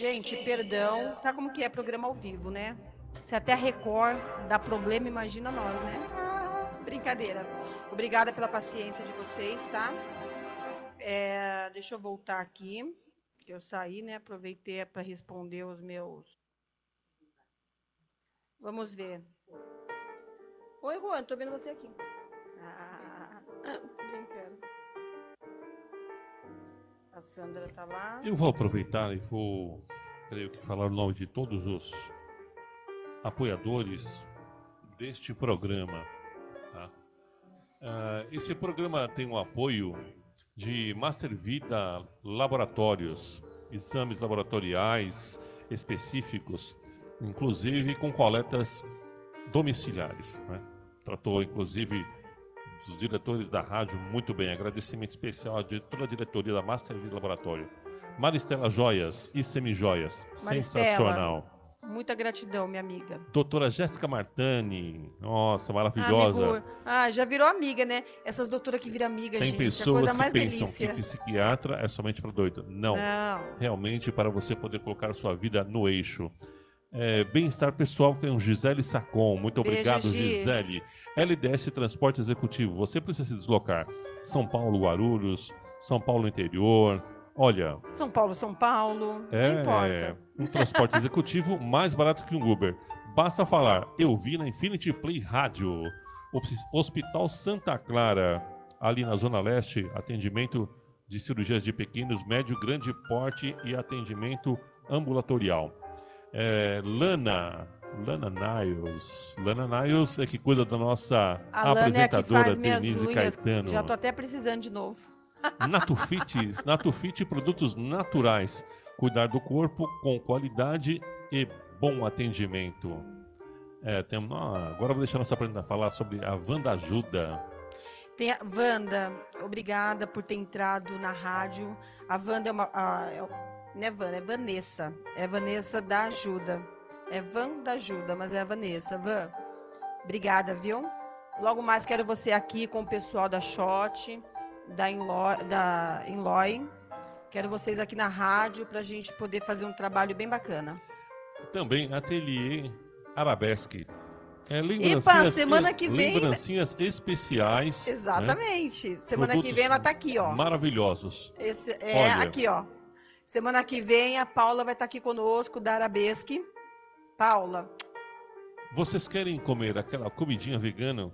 Gente, perdão. Sabe como que é programa ao vivo, né? Se até a Record dá problema, imagina nós, né? Brincadeira. Obrigada pela paciência de vocês, tá? É, deixa eu voltar aqui. Eu saí, né? Aproveitei para responder os meus. Vamos ver. Oi, Juan, tô vendo você aqui. A Sandra tá lá. Eu vou aproveitar e vou, creio que, falar o nome de todos os apoiadores deste programa. tá? Ah, esse programa tem o apoio de Master Vida Laboratórios, exames laboratoriais específicos, inclusive com coletas domiciliares. né? Tratou, inclusive, dos diretores da rádio muito bem. Agradecimento especial a toda a diretoria da Master Vida Laboratório. Maristela Joias e Semijoias. Maristela. Sensacional. Muita gratidão, minha amiga. Doutora Jéssica Martani. Nossa, Ah, maravilhosa. amigo. Ah, já virou amiga, né? Essas doutoras que viram amiga, Tem gente. é a pessoas que mais pensam delícia. que psiquiatra é somente para doido. Não. Não. Realmente para você poder colocar sua vida no eixo. É, Bem-estar pessoal tem o Gisele Sacon. Muito Beijo, obrigado, Gi. Gisele. LDS Transporte Executivo. Você precisa se deslocar. São Paulo, Guarulhos, São Paulo interior. Olha, São Paulo, São Paulo. não é importa. um transporte executivo mais barato que um Uber. Basta falar, eu vi na Infinity Play Rádio, Hos- Hospital Santa Clara, ali na Zona Leste, atendimento de cirurgias de pequenos, médio, grande porte e atendimento ambulatorial. É, Lana, Lana Niles, Lana Niles é que cuida da nossa A é apresentadora minhas Denise unhas. Caetano. Já tô até precisando de novo. (laughs) Natufit, Natufit produtos naturais. Cuidar do corpo com qualidade e bom atendimento. É, tem, ah, agora vou deixar a nossa apresentadora falar sobre a Wanda Ajuda. Tem a Wanda, obrigada por ter entrado na rádio. A Wanda é uma. A, é, não é Wanda, é Vanessa. É Vanessa da Ajuda. É Van da Ajuda, mas é a Vanessa. Van, obrigada, viu? Logo mais quero você aqui com o pessoal da Shot, da Inlo, da Inloy. Quero vocês aqui na rádio para a gente poder fazer um trabalho bem bacana. Também Ateliê Arabesque. É, Epa, semana que vem- Lembrancinhas especiais. né? Exatamente. Semana que Produtos vem ela tá aqui, ó. Maravilhosos. Esse, é, Olha. aqui, ó. Semana que vem a Paula vai estar aqui conosco, da Arabesque. Paula, Vocês querem comer aquela comidinha vegana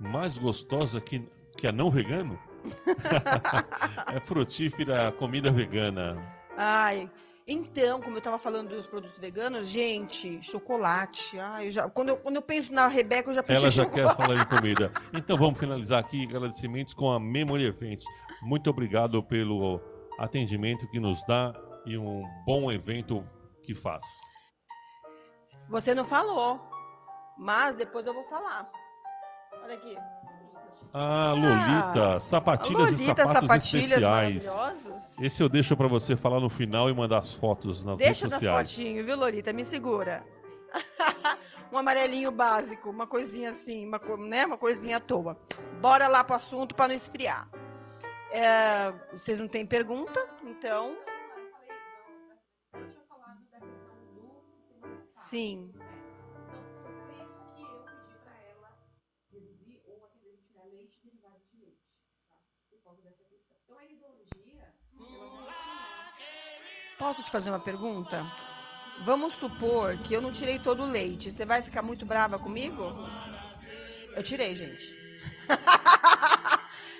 mais gostosa que, que a não vegano? (laughs) é frutífera comida vegana. ai. Então, como eu tava falando dos produtos veganos, gente, chocolate. Ai, já, quando, eu, quando eu penso na Rebeca, eu já penso Ela já chocolate. quer falar em (laughs) comida. Então vamos finalizar aqui agradecimentos com a Memory Eventos. Muito obrigado pelo atendimento que nos dá e um bom evento que faz. Você não falou, mas depois eu vou falar. Olha aqui. Ah, Lolita, sapatilhas e Lolita, sapatos sapatilhas especiais. Esse eu deixo pra você falar no final e mandar as fotos nas Deixa redes sociais. fotinhos, viu, Lolita? Me segura. (laughs) um amarelinho básico, uma coisinha assim, uma, né? uma coisinha à toa. Bora lá pro assunto para não esfriar. É, vocês não têm pergunta? Então. Sim. Posso te fazer uma pergunta? Vamos supor que eu não tirei todo o leite. Você vai ficar muito brava comigo? Eu tirei, gente. (laughs)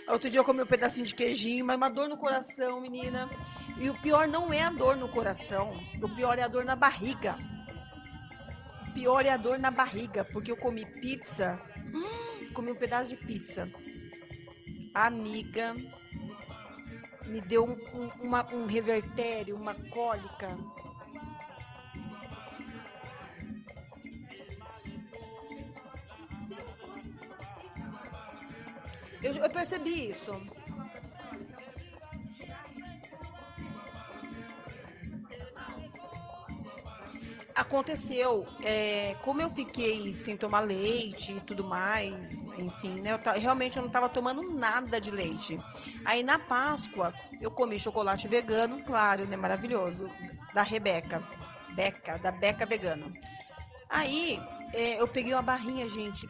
Outro dia eu comi um pedacinho de queijinho, mas uma dor no coração, menina. E o pior não é a dor no coração. O pior é a dor na barriga. O pior é a dor na barriga, porque eu comi pizza. Hum, comi um pedaço de pizza. Amiga, me deu um, um, uma- um revertério, uma cólica. Eu, eu percebi isso. Aconteceu, é, como eu fiquei sem tomar leite e tudo mais, enfim, né? Eu realmente eu não estava tomando nada de leite. Aí na Páscoa eu comi chocolate vegano, claro, né? Maravilhoso, da Rebeca, Beca, da Beca Vegano. Aí é, eu peguei uma barrinha, gente,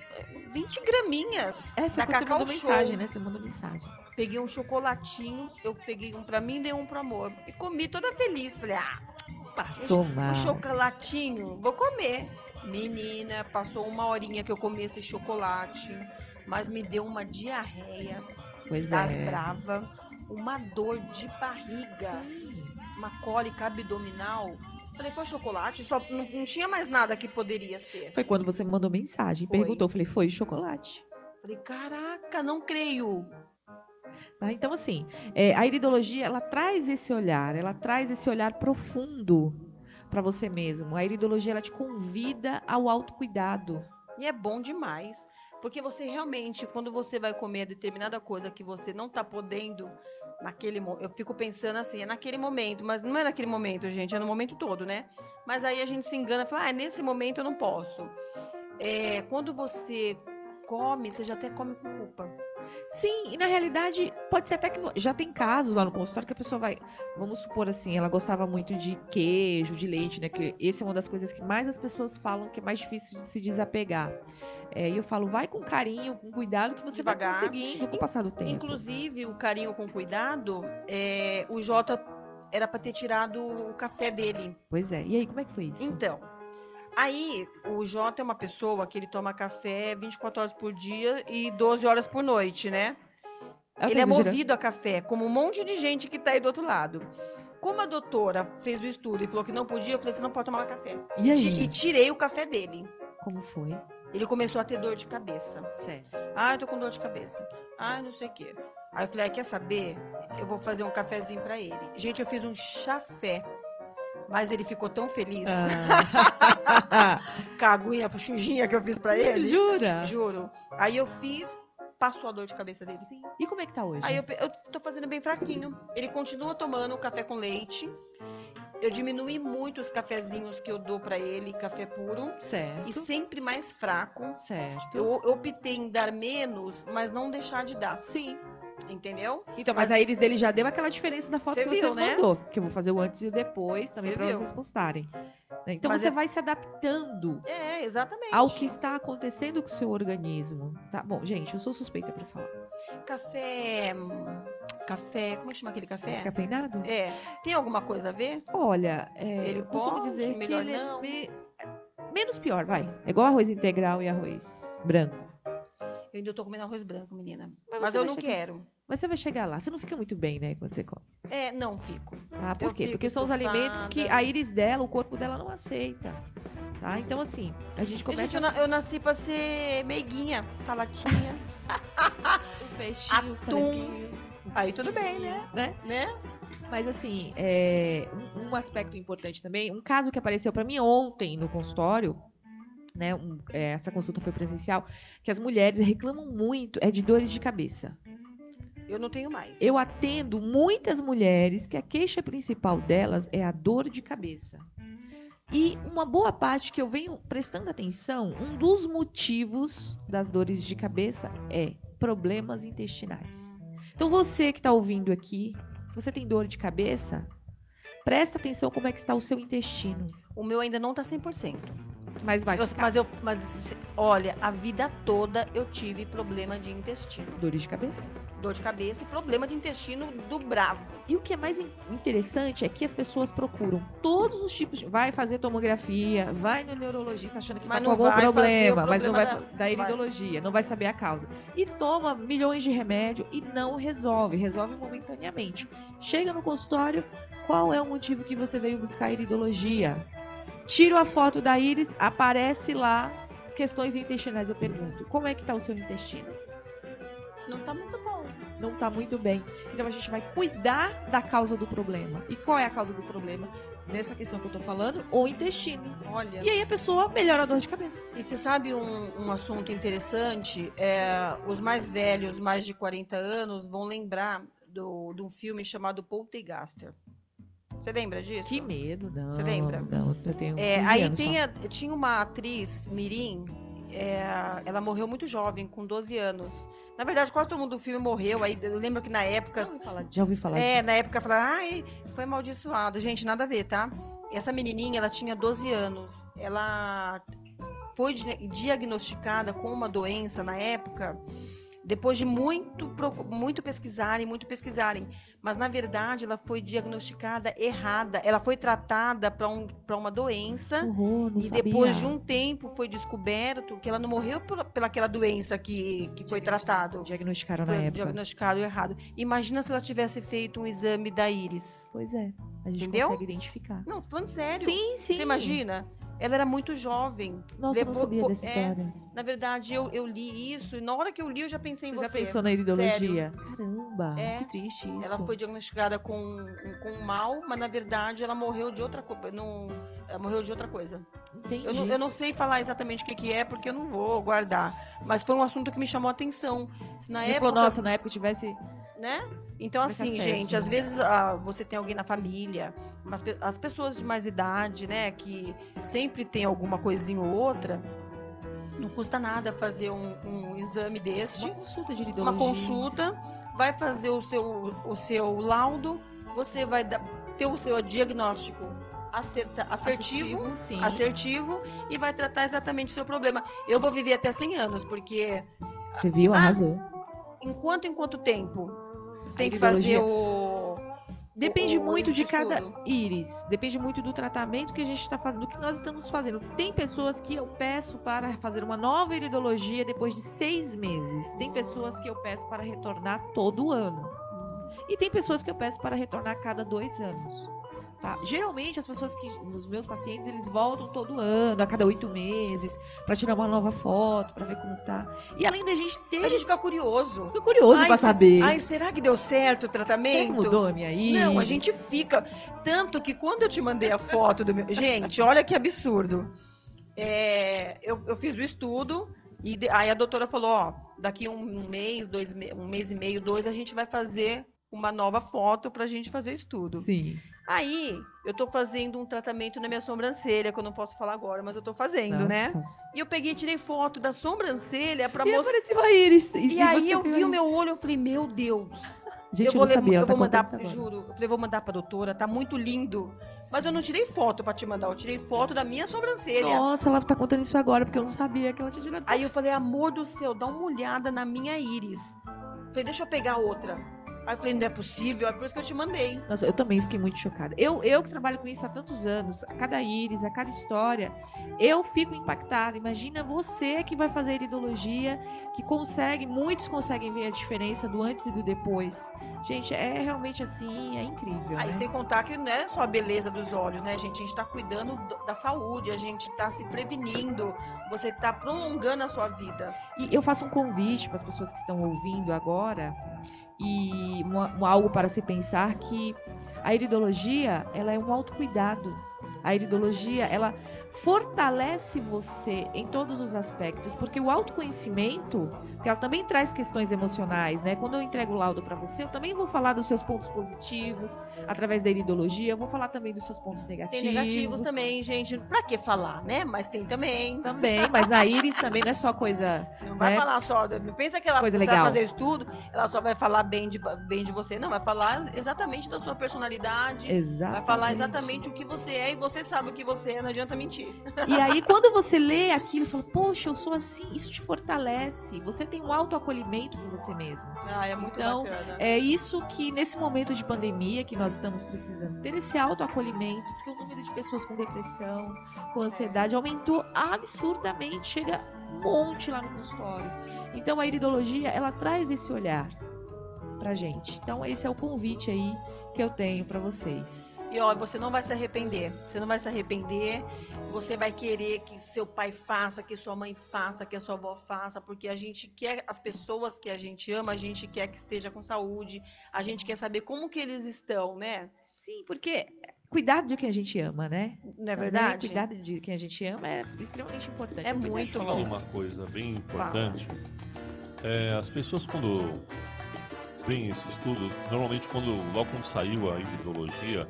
20 graminhas É, da você Cacau mandou Show. mensagem, né? Você mandou mensagem. Peguei um chocolatinho, eu peguei um pra mim e dei um pro amor. E comi toda feliz. Falei, ah, Passou mal. um chocolatinho, vou comer. Menina, passou uma horinha que eu comi esse chocolate, mas me deu uma diarreia Pois das é. brava, uma dor de barriga, uma cólica abdominal. Falei, foi chocolate? Só não, não tinha mais nada que poderia ser. Foi quando você mandou mensagem, Foi. perguntou, falei, foi chocolate. Falei, caraca, não creio. Tá? Então, assim, é, a iridologia, ela traz esse olhar, ela traz esse olhar profundo para você mesmo. A iridologia, ela te convida ao autocuidado. E é bom demais. Porque você realmente, quando você vai comer determinada coisa que você não tá podendo naquele. Eu fico pensando assim, é naquele momento, mas não é naquele momento, gente, é no momento todo, né? Mas aí a gente se engana e fala, ah, nesse momento eu não posso. É, quando você come, você já até come com culpa. Sim, e na realidade, pode ser até que já tem casos lá no consultório que a pessoa vai. Vamos supor assim, ela gostava muito de queijo, de leite, né? Que esse é uma das coisas que mais as pessoas falam que é mais difícil de se desapegar. É, e eu falo, vai com carinho, com cuidado, que você Devagar. vai conseguindo com o passar do tempo. Inclusive, o carinho com cuidado, é, o Jota era para ter tirado o café dele. Pois é. E aí, como é que foi isso? Então, aí o Jota é uma pessoa que ele toma café 24 horas por dia e 12 horas por noite, né? Ela ele é movido a café, como um monte de gente que tá aí do outro lado. Como a doutora fez o estudo e falou que não podia, eu falei, você não pode tomar café. E aí? E tirei o café dele. Como foi? Ele começou a ter dor de cabeça. Certo. Ah, eu tô com dor de cabeça. Ah, não sei o quê. Aí eu falei, ah, quer saber? Eu vou fazer um cafezinho pra ele. Gente, eu fiz um chafé. Mas ele ficou tão feliz Ah. (laughs) com a aguinha chujinha que eu fiz pra ele. Jura? Juro. Aí eu fiz, passou a dor de cabeça dele. Sim. E como é que tá hoje? Aí eu, eu tô fazendo bem fraquinho. Ele continua tomando café com leite. Eu diminui muito os cafezinhos que eu dou pra ele, café puro. Certo. E sempre mais fraco. Certo. Eu, eu optei em dar menos, mas não deixar de dar. Sim. Entendeu? Então, mas, a íris dele já deu aquela diferença da foto Você que você viu, né? mandou. Que eu vou fazer o antes e o depois também Você para vocês postarem. né? Então Mas você é- vai se adaptando É, exatamente. ao que está acontecendo com o seu organismo. Tá bom, gente, eu sou suspeita para falar. Café. Café. Como é chama aquele café? Descafeinado? É. Tem alguma coisa a ver? Olha, é, Ele eu costumo dizer que melhor ele não. é me- menos pior, vai. É igual arroz integral e arroz branco. Eu ainda tô comendo arroz branco, menina. Mas Mas, eu não chegar- quero. Mas você vai chegar lá. Você não fica muito bem, né, quando você come. É, não fico. Tá? Por Eu quê? Porque são os alimentos que a íris dela, o corpo dela não aceita. Tá? Então, assim, a gente E, começa Gente, eu, na- eu nasci pra ser meiguinha, salatinha. (laughs) o peixinho, atum. Aí tudo bem, né? né? Né? Mas assim, é, um, um aspecto importante também, um caso que apareceu para mim ontem no consultório, né? um- é, essa consulta foi presencial, que as mulheres reclamam muito é de dores de cabeça. Eu não tenho mais. Eu atendo muitas mulheres que a queixa principal delas é a dor de cabeça. E uma boa parte que eu venho prestando atenção, um dos motivos das dores de cabeça é problemas intestinais. Então você que está ouvindo aqui, se você tem dor de cabeça, presta atenção como é que está o seu intestino. O meu ainda não tá 100%. Mas vai Eu- mas eu, mas olha, a vida toda eu tive problema de intestino, dores de cabeça. dor de cabeça e problema de intestino do bravo. E o que é mais in- interessante é que as pessoas procuram todos os tipos de. Vai fazer tomografia, vai no neurologista achando que Mas tá com algum o problema, mas não vai problema da, da- iridologia, não vai saber a causa. E toma milhões de remédio e não resolve, resolve momentaneamente. Chega no consultório, qual é o motivo que você veio buscar iridologia? Tiro a foto da íris, aparece lá questões intestinais. Eu pergunto, como é que tá o seu intestino? Não tá muito bom. não está muito bem. Então a gente vai cuidar da causa do problema. E qual é a causa do problema? Nessa questão que eu tô falando, o intestino. Olha. E aí a pessoa melhora a dor de cabeça. E você sabe um, um assunto interessante? É, os mais velhos, mais de 40 anos, vão lembrar do, de um filme chamado Poltergaster. Você lembra disso? Que medo, não. Você lembra? Não, eu tenho. É, 15 aí anos tem só. a- tinha uma atriz, Mirim, é, ela morreu muito jovem, com 12 anos. Na verdade, quase todo mundo do filme morreu. Aí eu lembro que na época. Já ouvi falar, já ouvi falar É, disso. na época falaram, ai, foi amaldiçoado. Gente, nada a ver, tá? Essa menininha, ela tinha 12 anos. Ela foi di- diagnosticada com uma doença na época, depois de muito, muito pesquisarem, muito pesquisarem. Mas, na verdade, ela foi diagnosticada errada. Ela foi tratada para um, pra uma doença. Não E sabia. depois de um tempo foi descoberto que ela não morreu por, pelaquela doença que, que foi tratado. Diagnosticaram na Foi época. diagnosticado errado. Imagina se ela tivesse feito um exame da íris. Pois é. A gente Entendeu? consegue identificar. Não, tô falando sério. Sim, sim. Você imagina? Ela era muito jovem. Nossa, eu não Levou- sabia dessa é, história. Na verdade, eu, eu li isso e na hora que eu li, eu já pensei em Você já você. pensou na iridologia? Caramba, É. que triste isso. Ela foi diagnosticada com, com um mal, mas na verdade ela morreu de outra coisa. Não, ela morreu de outra coisa. Entendi. Eu não, eu não sei falar exatamente o que, que é, porque eu não vou guardar. Mas foi um assunto que me chamou a atenção. Se na Você época, falou, nossa, na época tivesse. né? Então, Tivesse assim, gente, né? às vezes ah, você tem alguém na família, mas as pessoas de mais idade, né, que sempre tem alguma coisinha ou outra, Não custa nada fazer um, um exame deste, Uma consulta de iridologia. uma consulta, vai fazer o seu, o seu laudo, você vai ter o seu diagnóstico acerta- assertivo, sim. assertivo e vai tratar exatamente o seu problema. Eu vou viver até 100 anos, porque Você viu? Ah, Arrasou. enquanto em quanto tempo tem que fazer o Depende o- muito de cada íris. Depende muito do tratamento que a gente está fazendo, do que nós estamos fazendo. Tem pessoas que eu peço para fazer uma nova iridologia depois de seis meses. Tem pessoas que eu peço para retornar todo ano. E tem pessoas que eu peço para retornar a cada dois anos. Tá? Geralmente, as pessoas que. Os meus pacientes, eles voltam todo ano, a cada oito meses, para tirar uma nova foto, para ver como tá. E além da gente ter. A gente fica curioso. fica curioso Ai, para se- saber. Ai, será que deu certo o Será tratamento? mudou a minha? Não, a gente fica. Tanto que quando eu te mandei a foto do meu. Gente, olha que absurdo. É, eu, eu fiz o estudo e de- aí a doutora falou: ó, daqui um mês, dois, um mês e meio, dois, a gente vai fazer uma nova foto pra gente fazer o estudo. Sim. Aí eu tô fazendo um tratamento na minha sobrancelha, que eu não posso falar agora, mas eu tô fazendo, né? Nossa. E eu peguei e tirei foto da sobrancelha pra E mostrar. apareceu a íris. E aí eu vi o meu olho, eu falei, meu Deus. Gente, eu vou, não le- sabia, eu tá vou mandar, juro. Eu falei, vou mandar pra doutora, tá muito lindo. Mas eu não tirei foto pra te mandar, eu tirei foto da minha sobrancelha. Nossa, ela tá contando isso agora, porque eu não sabia que ela tinha tirado. Aí eu falei, amor do céu, dá uma olhada na minha íris. Falei, deixa eu pegar outra. Aí eu falei, não é possível, é por isso que eu te mandei. Nossa, eu também fiquei muito chocada. Eu, eu que trabalho com isso há tantos anos, a cada íris, a cada história, eu fico impactada. Imagina você que vai fazer iridologia, que consegue, muitos conseguem ver a diferença do antes e do depois. Gente, é realmente assim, é incrível. Aí né? sem contar que não é só a beleza dos olhos, né, gente? A gente tá cuidando do- da saúde, a gente tá se prevenindo, você tá prolongando a sua vida. E eu faço um convite para as pessoas que estão ouvindo agora e uma- um algo para se pensar que a iridologia ela é um autocuidado. A iridologia ela fortalece você em todos os aspectos, porque o autoconhecimento, que ela também traz questões emocionais, né? Quando eu entrego o laudo para você, eu também vou falar dos seus pontos positivos através da iridologia, eu vou falar também dos seus pontos negativos. Tem negativos também, gente. Pra que falar, né? Mas tem também. Também, mas na íris também não é só coisa Não vai né? falar só, não pensa que ela Coisa legal. fazer estudo, ela só vai falar bem de, bem de você. Não, vai falar exatamente da sua personalidade. exatamente. Vai falar exatamente o que você é e você sabe o que você é, não adianta mentir. E aí, quando você lê aquilo, fala, poxa, eu sou assim, isso te fortalece. Você tem um autoacolhimento com você mesmo. Ah, é muito Então, bacana. É isso que, nesse momento de pandemia, que nós estamos precisando, ter esse autoacolhimento, porque o número de pessoas com depressão, com ansiedade, aumentou absurdamente. Chega um monte lá no consultório. Então, a iridologia, ela traz esse olhar pra gente. Então, esse é o convite aí que eu tenho pra vocês. E ó, você não vai se arrepender. Você não vai se arrepender. Você vai querer que seu pai faça, que sua mãe faça, que a sua avó faça, porque a gente quer as pessoas que a gente ama, a gente quer que esteja com saúde, a gente quer saber como que eles estão, né? Sim, porque cuidar de quem a gente ama, né? Não é Também verdade? Cuidar de quem a gente ama é extremamente importante. É Eu pensei muito falar uma coisa bem importante. É, as pessoas quando veem esse estudo, normalmente quando logo quando saiu a iridologia,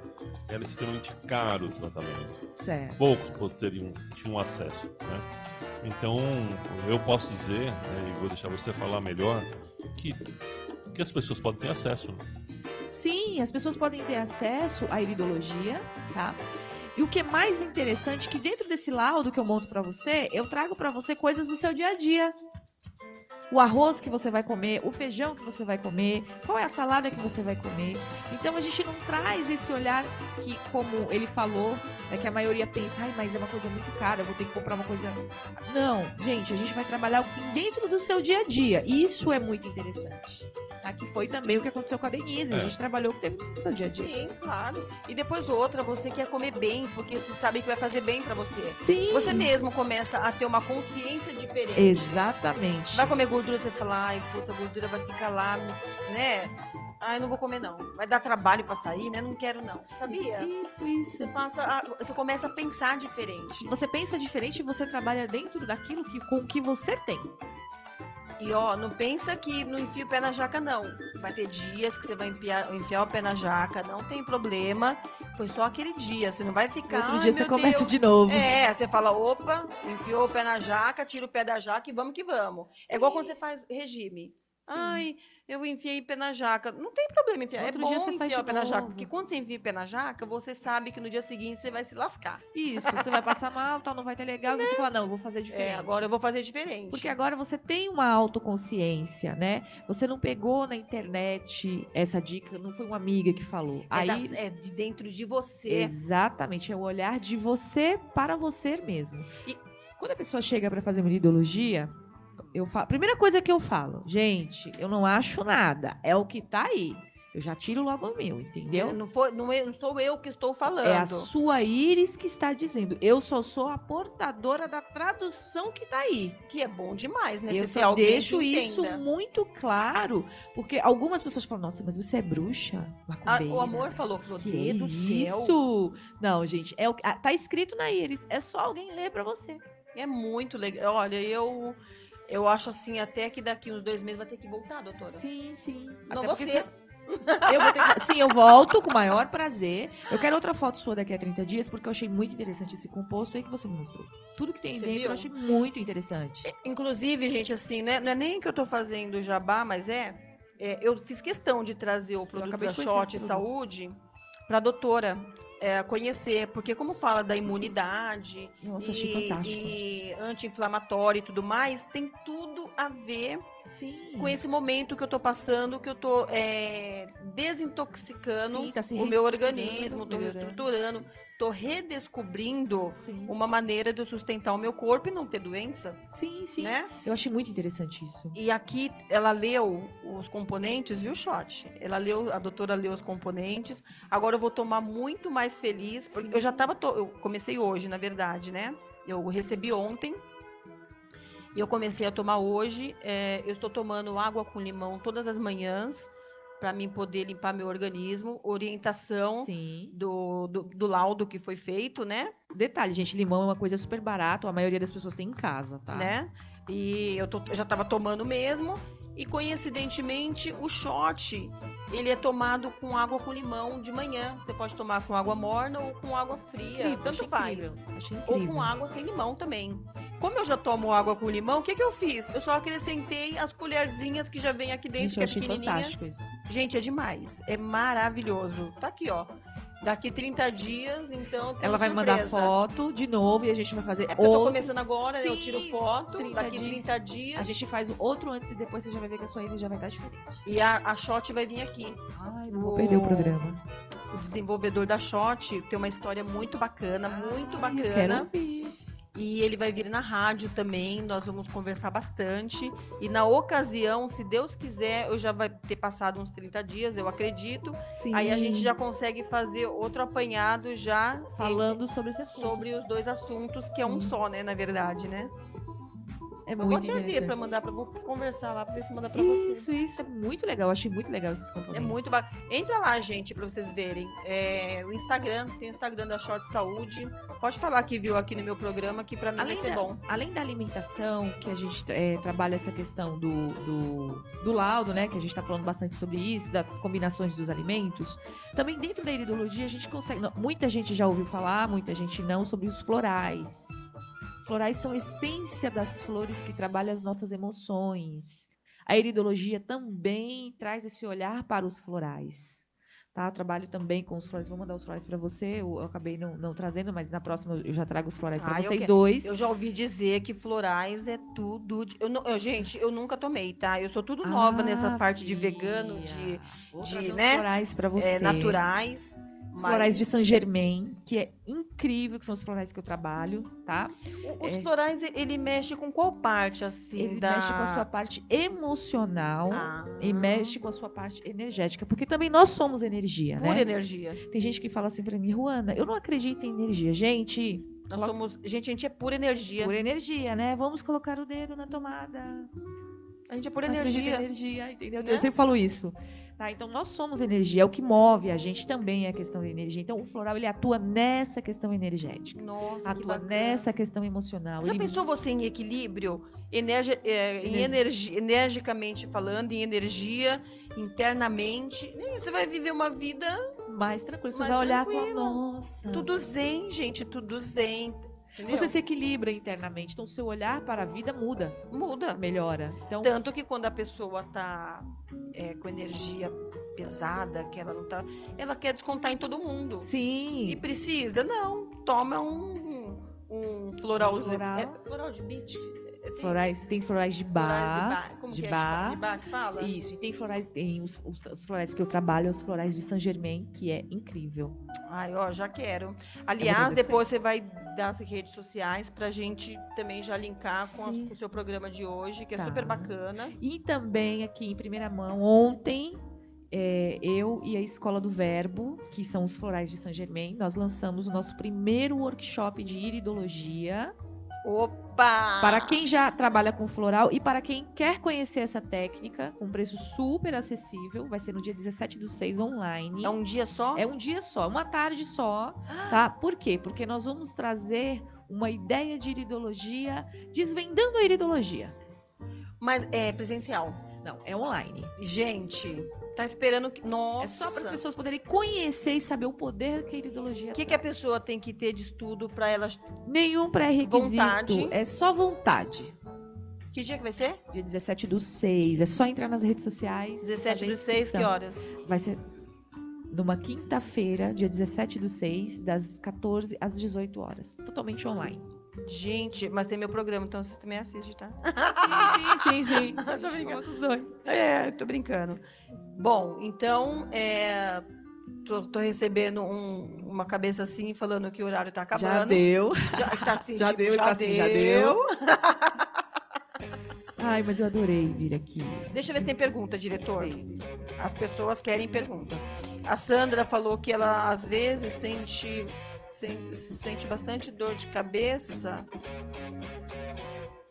era extremamente caro o tratamento. Certo. Poucos poderiam tinham acesso, né? Então eu posso dizer, né, e vou deixar você falar melhor, que que as pessoas podem ter acesso. né? Sim, as pessoas podem ter acesso à iridologia, tá? E o que é mais interessante é que dentro desse laudo que eu monto pra você, eu trago pra você coisas do seu dia a dia. O arroz que você vai comer, o feijão que você vai comer, qual é a salada que você vai comer. Então a gente não traz esse olhar que, como ele falou, é que a maioria pensa, ai, mas é uma coisa muito cara, eu vou ter que comprar uma coisa. Não, gente, a gente vai trabalhar dentro do seu dia a dia. E isso é muito interessante. Tá? Que foi também o que aconteceu com a Denise. A É. gente trabalhou o que teve no seu dia a dia. Sim, claro. E depois outra, você quer comer bem, porque você sabe que vai fazer bem pra você. Sim. Você mesmo começa a ter uma consciência diferente. Exatamente. Vai comer gordura, você fala, ai, putz, a gordura vai ficar lá, né? Ai, não vou comer não. Vai dar trabalho pra sair, né? Não quero não. Sabia? Isso, isso. Você passa, a- você começa a pensar diferente. Você pensa diferente e você trabalha dentro daquilo que, com o que você tem. E ó, não pensa que não enfia o pé na jaca, não. Vai ter dias que você vai enfiar, enfiar o pé na jaca, não tem problema. Foi só aquele dia, você não vai ficar. Outro "Ai, dia você começa Deus". de novo. É, você fala, opa, enfiou o pé na jaca, tira o pé da jaca e vamos que vamos. É igual quando você faz regime. Ai, eu enfiei pé na jaca. Não tem problema enfiar. Outro é bom dia você enfiar o pé na jaca, porque quando você enfia o pé na jaca, você sabe que no dia seguinte você vai se lascar. Isso, você vai passar mal, tal, não vai ter legal, e você fala, não, vou fazer diferente. É, agora eu vou fazer diferente. Porque agora você tem uma autoconsciência, né? Você não pegou na internet essa dica, não foi uma amiga que falou. é, Aí, da- é de dentro de você. exatamente, é o olhar de você para você mesmo. E- quando a pessoa chega para fazer uma ideologia, eu falo, primeira coisa que eu falo, gente, eu não acho nada, é o que tá aí. Eu já tiro logo o meu, entendeu? Não, foi, não, é- não sou eu que estou falando. É a sua íris que está dizendo. Eu só sou a portadora da tradução que tá aí. Que é bom demais, né? Eu só deixo isso muito claro, porque algumas pessoas falam, nossa, mas você é bruxa? Ah, macumbeira." o amor falou, falou, Que do céu. isso? Não, gente, é o ah, tá escrito na íris, é só alguém ler pra você. É muito legal. Olha, eu eu acho assim, até que daqui uns dois meses vai ter que voltar, doutora. Sim, sim. Não Até você. (laughs) Eu vou ter que- Sim, eu volto com o maior prazer. Eu quero outra foto sua daqui a 30 dias, porque eu achei muito interessante esse composto aí que você me mostrou. Tudo que tem Você dentro viu? eu achei muito interessante. Inclusive, gente, assim, né? Não é nem que eu tô fazendo jabá, mas é. é, eu fiz questão de trazer o produto da Shot. Saúde pra doutora é, conhecer, porque como fala da imunidade Nossa, e, e anti-inflamatório e tudo mais, tem tudo a ver Sim. com esse momento que eu tô passando, que eu tô é, desintoxicando Sim, tá o meu organismo, tô reestruturando, tô redescobrindo Sim. uma maneira de eu sustentar o meu corpo e não ter doença, Sim, sim. né? Eu achei muito interessante isso. E aqui ela leu os componentes, viu, Shot? Ela leu, a doutora leu os componentes. Agora eu vou tomar muito mais feliz, porque Sim. eu já tava, to- eu comecei hoje, na verdade, né? Eu recebi ontem. E eu comecei a tomar hoje. É, eu estou tomando água com limão todas as manhãs para mim poder limpar meu organismo. Orientação do, do, do laudo que foi feito, né? Detalhe, gente, limão é uma coisa super barata, a maioria das pessoas tem em casa, tá? né? E eu, tô- eu já estava tomando mesmo. E coincidentemente, o shot, ele é tomado com água com limão de manhã. Você pode tomar com água morna ou com água fria, Incrível, tanto faz. incrível, Achei Ou incrível. com água sem limão também. Como eu já tomo água com limão, o que, que eu fiz? Eu só acrescentei as colherzinhas que já vem aqui dentro, Gente, que é pequenininha. Gente, é demais. É maravilhoso. Tá aqui, ó. Daqui 30 dias, então. Ela vai mandar foto de novo e a gente vai fazer É porque eu tô outro. começando agora, eu tiro foto. 30 Daqui dias. 30 dias. A gente faz o outro antes e depois você já vai ver que a sua íris já vai estar diferente. E a, a Shot vai vir aqui. Ai, não vou O- perder o programa. O desenvolvedor da Shot tem uma história muito bacana, muito Ai, eu quero bacana. ouvir. E ele vai vir na rádio também. Nós vamos conversar bastante. E na ocasião, se Deus quiser, eu já vai ter passado uns 30 dias, eu acredito. Sim. Aí a gente já consegue fazer outro apanhado já falando sobre esse assunto. sobre os dois assuntos, que é um Sim. só, né, na verdade, né? É Eu vou até ver para mandar para vou conversar lá para ver se manda para você. Isso, isso é muito legal. Eu achei muito legal esses É componentes. muito bacana. Entra lá, gente, pra vocês verem. É, o Instagram, tem o Instagram da Short Saúde. Pode falar que viu aqui no meu programa, que pra mim Além vai ser da, bom. além da alimentação, que a gente é, trabalha essa questão do, do, do laudo, né? Que a gente está falando bastante sobre isso, das combinações dos alimentos. Também dentro da iridologia a gente consegue. não, muita gente já ouviu falar, muita gente não, sobre os florais. Florais são a essência das flores que trabalham as nossas emoções. A iridologia também traz esse olhar para os florais. Tá? Eu trabalho também com os florais. Vou mandar os florais para você. Eu, eu acabei não, não trazendo, mas na próxima eu já trago os florais para Ah, eu vocês quero. dois. Eu já ouvi dizer que florais é tudo. de- Eu, não- eu, gente, eu nunca tomei, tá? Eu sou tudo nova nessa Ah, parte de vegano, de. Vou de, né, florais para você. é, naturais. Florais de mas Saint Germain, que é incrível, que são os florais que eu trabalho, tá? Os é. florais, ele mexe com qual parte, assim, Ele da... mexe com a sua parte emocional Ah, e mexe com a sua parte energética, porque também nós somos energia, Pura né? energia. Tem gente que fala assim pra mim, Ruana, eu não acredito em energia. Gente, Nós Coloca- somos... Gente, a gente é pura energia. pura energia, né? Vamos colocar o dedo na tomada. A gente é pura energia. energia, entendeu? Né? Eu sempre falo isso. Tá? Então, nós somos energia, é o que move a gente também é a questão da energia. Então, o floral, ele atua nessa questão energética. Nossa, que atua bacana. nessa questão emocional. Já Ele- pensou você em equilíbrio? Energi é, em Ener- energi energicamente falando, em energia, internamente. Você vai viver uma vida mais tranquilo. Você Mais vai olhar falar, tranquilo. nossa. Tudo zen, gente, tudo zen. Entendeu? Você se equilibra internamente. Então, seu olhar para a vida muda, muda. melhora. Então, Tanto que quando a pessoa tá é, com energia pesada, que ela não tá. Ela quer descontar em todo mundo. sim. E precisa? Não. Toma um, um floralzinho. Floral. É, floral de beach? É, tem Florais, tem florais de florais bar. de bar. Como de que é? bar. De bar que fala? Isso, e tem florais, tem os, os- os florais que eu trabalho, os florais de Saint Germain, que é incrível. Ai, ó, já quero. Eu Aliás, depois você vai dar as redes sociais pra gente também já linkar com, as- com o seu programa de hoje, que é Tá. super bacana. E também aqui em primeira mão, ontem, é, eu e a Escola do Verbo, que são os florais de Saint Germain, nós lançamos o nosso primeiro workshop de iridologia. Opa! Para quem já trabalha com floral e para quem quer conhecer essa técnica, com preço super acessível, vai ser no dia 17 do 6 online. É um dia só? É um dia só, uma tarde só, tá? Por quê? Porque nós vamos trazer uma ideia de iridologia, desvendando a iridologia. Mas é presencial. Não, é online. Gente, tá esperando que. Nossa! É só para as pessoas poderem conhecer e saber o poder que a iridologia O que, que a pessoa tem que ter de estudo pra ela. Nenhum pré-requisito. Vontade. É só vontade. Que dia que vai ser? Dia 17 do 6. É só entrar nas redes sociais. 17 fazer do 6, que horas? Vai ser numa quinta-feira, dia 17 do 6, das 14 às 18 horas. Totalmente online. Gente, mas tem meu programa, então você também assiste, tá? Sim, sim, sim. (laughs) Tô brincando. Os dois. É, tô brincando. Bom, então, é, tô, tô recebendo um- uma cabeça assim, falando que o horário tá acabando. Já deu. Já, tá assim, (laughs) Já tipo, deu, já, tá assim, deu. já deu. (laughs) Ai, mas eu adorei vir aqui. Deixa eu ver se tem pergunta, diretor. As pessoas querem perguntas. A Sandra falou que ela, às vezes, sente, sen- sente bastante dor de cabeça.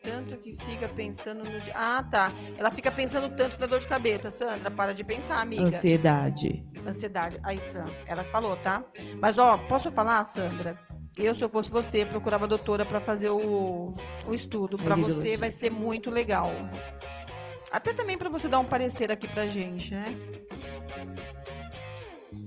Tanto que fica pensando no. di- Ah, tá. Ela fica pensando tanto na dor de cabeça. Sandra, para de pensar, amiga. Ansiedade. Ansiedade. Aí, Sam, ela que falou, tá? Mas, ó, posso falar, Sandra? Eu, se eu fosse você, procurava a doutora para fazer o, o estudo. Para você vai ser muito legal. Até também para você dar um parecer aqui pra gente, né?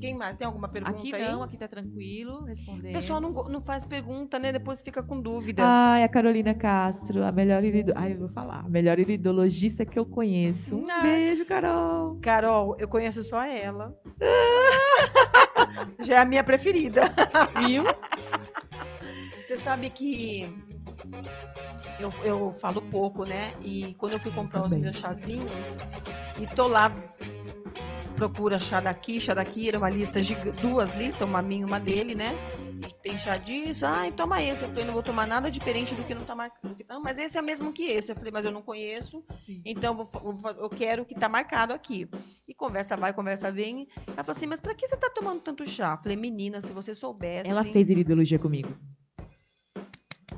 Quem mais? Tem alguma pergunta Aqui aí? não, aqui tá tranquilo, respondendo. O pessoal não, não faz pergunta, né? Depois fica com dúvida. Ai, a Carolina Castro, a melhor irido... Ai, eu vou falar. A melhor iridologista que eu conheço. Um Ah. beijo, Carol. Carol, eu conheço só ela. (laughs) Já é a minha preferida. (laughs) Viu? Você sabe que eu, eu falo pouco, né? E quando eu fui comprar os meus chazinhos, e tô lá, procura chá daqui, chá daqui, era uma lista, duas listas, uma minha e uma dele, né? E tem chá disso, ai, toma esse. Eu falei, não vou tomar nada diferente do que não tá marcado. Não, mas esse é o mesmo que esse. Eu falei, mas eu não conheço, então vou vou eu quero o que tá marcado aqui. E conversa vai, conversa vem. Ela falou assim, mas pra que você tá tomando tanto chá? Eu falei, menina, se você soubesse. Ela fez iridologia comigo.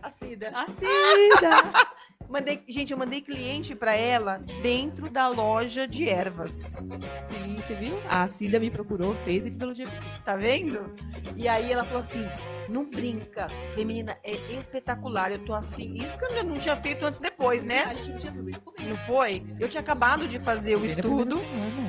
A Cida. A Cida! (laughs) Mandei, gente, eu mandei cliente pra ela dentro da loja de ervas. Sim, você viu? A Cida me procurou, fez iridologia comigo. Tá vendo? E aí ela falou assim: não brinca. Falei, menina, é espetacular. Eu tô assim. Isso que eu não tinha feito antes e depois, né? Não foi? Eu tinha acabado de fazer o estudo.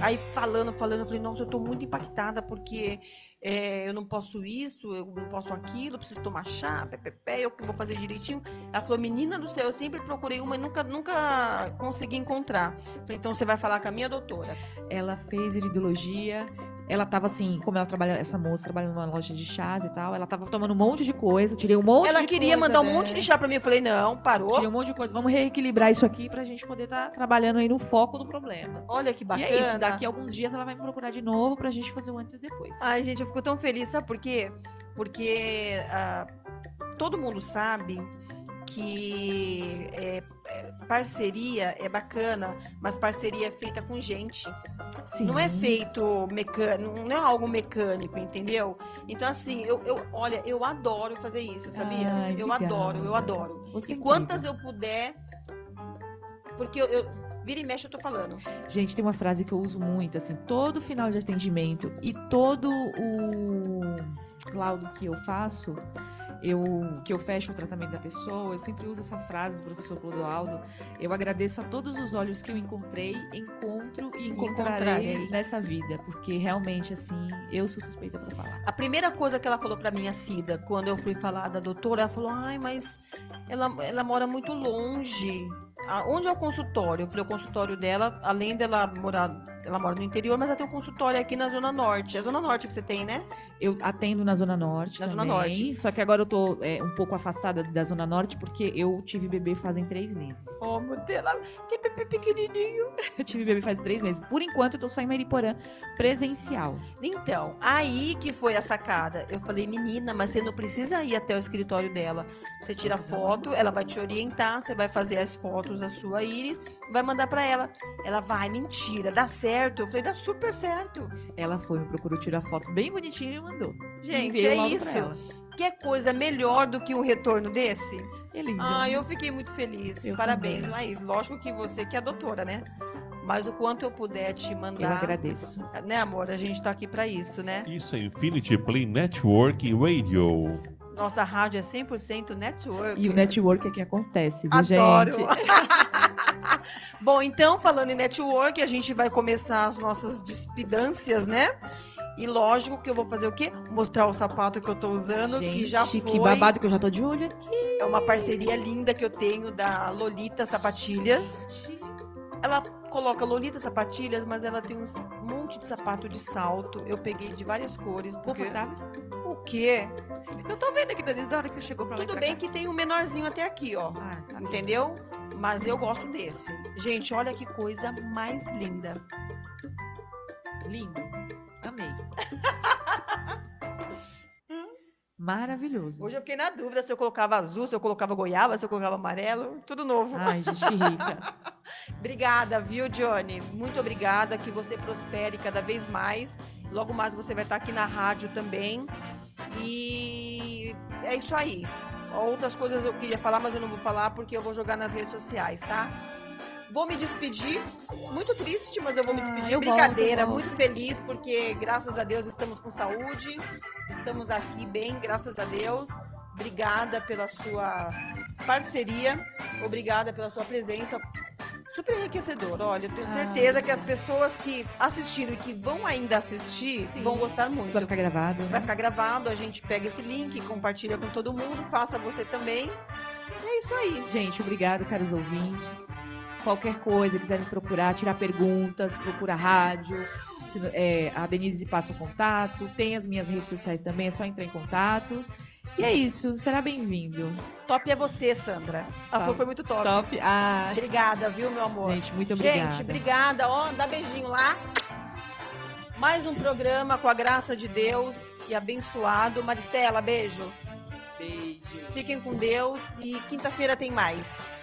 Aí falando, falando, eu falei, nossa, eu tô muito impactada porque é, eu não posso isso, eu não posso aquilo, preciso tomar chá, pé, pé, pé, eu que vou fazer direitinho. Ela falou, menina do céu, eu sempre procurei uma e nunca, nunca consegui encontrar. Falei, então você vai falar com a minha doutora. Ela fez iridologia. Ela tava assim, como ela trabalha, essa moça trabalha numa loja de chás e tal, ela tava tomando um monte de coisa, tirei um monte Ela queria mandar um monte de chá pra mim. Eu falei, não, parou. Tirei um monte de coisa. Vamos reequilibrar isso aqui pra gente poder estar trabalhando aí no foco do problema. Olha que bacana. E é isso, daqui a alguns dias ela vai me procurar de novo pra gente fazer o antes e depois. Ai, gente, eu fico tão feliz, sabe por quê? Porque ah, todo mundo sabe que é, é, parceria é bacana, mas parceria é feita com gente. Sim. Não é feito mecânico, não é algo mecânico, entendeu? Então, assim, eu, eu olha, eu adoro fazer isso, sabia? Ai, eu adoro, eu adoro. Você E quantas eu puder, porque eu, eu vira e mexe, eu tô falando. Gente, tem uma frase que eu uso muito, assim, todo final de atendimento e todo o laudo que eu faço, eu, que eu fecho o tratamento da pessoa, eu sempre uso essa frase do professor Clodoaldo. Eu agradeço a todos os olhos que eu encontrei, encontro e encontrarei, Encontrarei. nessa vida, porque realmente, assim, eu sou suspeita para falar. A primeira coisa que ela falou pra mim, a Cida, quando eu fui falar da doutora, ela falou: ai, mas ela, ela mora muito longe. Onde é o consultório? Eu falei: o consultório dela, além dela morar. Ela mora no interior, mas ela tem um consultório aqui na Zona Norte. É a Zona Norte que você tem, né? Eu atendo na Zona Norte Na Zona também, Norte. só que agora eu tô é, um pouco afastada da Zona Norte, porque eu tive bebê fazem três meses. Oh, meu Deus, tem bebê pequenininho. (laughs) Eu tive bebê faz três meses. Por enquanto, eu tô só em Mariporã, presencial. Então, aí que foi a sacada. Eu falei, menina, mas você não precisa ir até o escritório dela. Você tira foto, ela vai te orientar, você vai fazer as fotos da sua íris, vai mandar pra ela. Ela vai, mentira, dá certo. Eu falei, dá super certo. Ela foi, me procurou tirar foto bem bonitinha e mandou. Gente, é isso. ela. Quer coisa melhor do que um retorno desse? É lindo. Ah, eu fiquei muito feliz. Eu Parabéns. também. Aí, lógico que você que é a doutora, né? Mas o quanto eu puder te Eu mandar. agradeço. Né, amor? A gente tá aqui pra isso, né? Isso é Infinity Play Network Radio. Nossa rádio é 100% network. E o network é que acontece, viu, Adoro. gente? (laughs) (laughs) Bom, então, falando em network, a gente vai começar as nossas despidâncias, né? E lógico que eu vou fazer o quê? Mostrar o sapato que eu tô usando, Gente, que já foi. que babado que eu já tô de olho aqui. É uma parceria linda que eu tenho da Lolita Sapatilhas. Ela coloca Lolita Sapatilhas, mas ela tem um monte de sapato de salto. Eu peguei de várias cores, porque... O quê? Eu tô vendo aqui desde a hora que você chegou pra lá. Tudo bem cá. que tem um menorzinho até aqui, ó. Ah, tá bem. Entendeu? Mas eu gosto desse. Gente, olha que coisa mais linda. Lindo. Amei. (laughs) Maravilhoso. Hoje eu fiquei na dúvida se eu colocava azul, se eu colocava goiaba, se eu colocava amarelo. Tudo novo. Ai, gente rica. (laughs) Obrigada, viu, Johnny? Muito obrigada. Que você prospere cada vez mais. Logo mais você vai estar aqui na rádio também. E é isso aí. Outras coisas eu queria falar, mas eu não vou falar porque eu vou jogar nas redes sociais, tá? Vou me despedir. Muito triste, mas eu vou me Ah, despedir. eu Brincadeira, volto, muito feliz porque graças a Deus estamos com saúde. Estamos aqui bem, graças a Deus. Obrigada pela sua parceria. Obrigada pela sua presença. Super enriquecedor. Olha, eu tenho Ah. certeza que as pessoas que assistiram e que vão ainda assistir Sim. vão gostar muito. Vai ficar gravado. Vai né? ficar gravado, a gente pega esse link, compartilha com todo mundo, faça você também. E é isso aí. Gente, obrigado, caros ouvintes. Qualquer coisa, quiser me procurar, tirar perguntas, procura a rádio. Se- é, a Denise passa o contato. Tem as minhas redes sociais também, é só entrar em contato. E é isso, será bem-vindo. Top é você, Sandra. Tá. que foi muito top. Top. Ah, Obrigada, viu, meu amor? gente, muito obrigada. Gente, obrigada. Ó, dá beijinho lá. Mais um programa com a graça de Deus e abençoado. Maristela, beijo. Beijo. Fiquem com Deus e quinta-feira tem mais.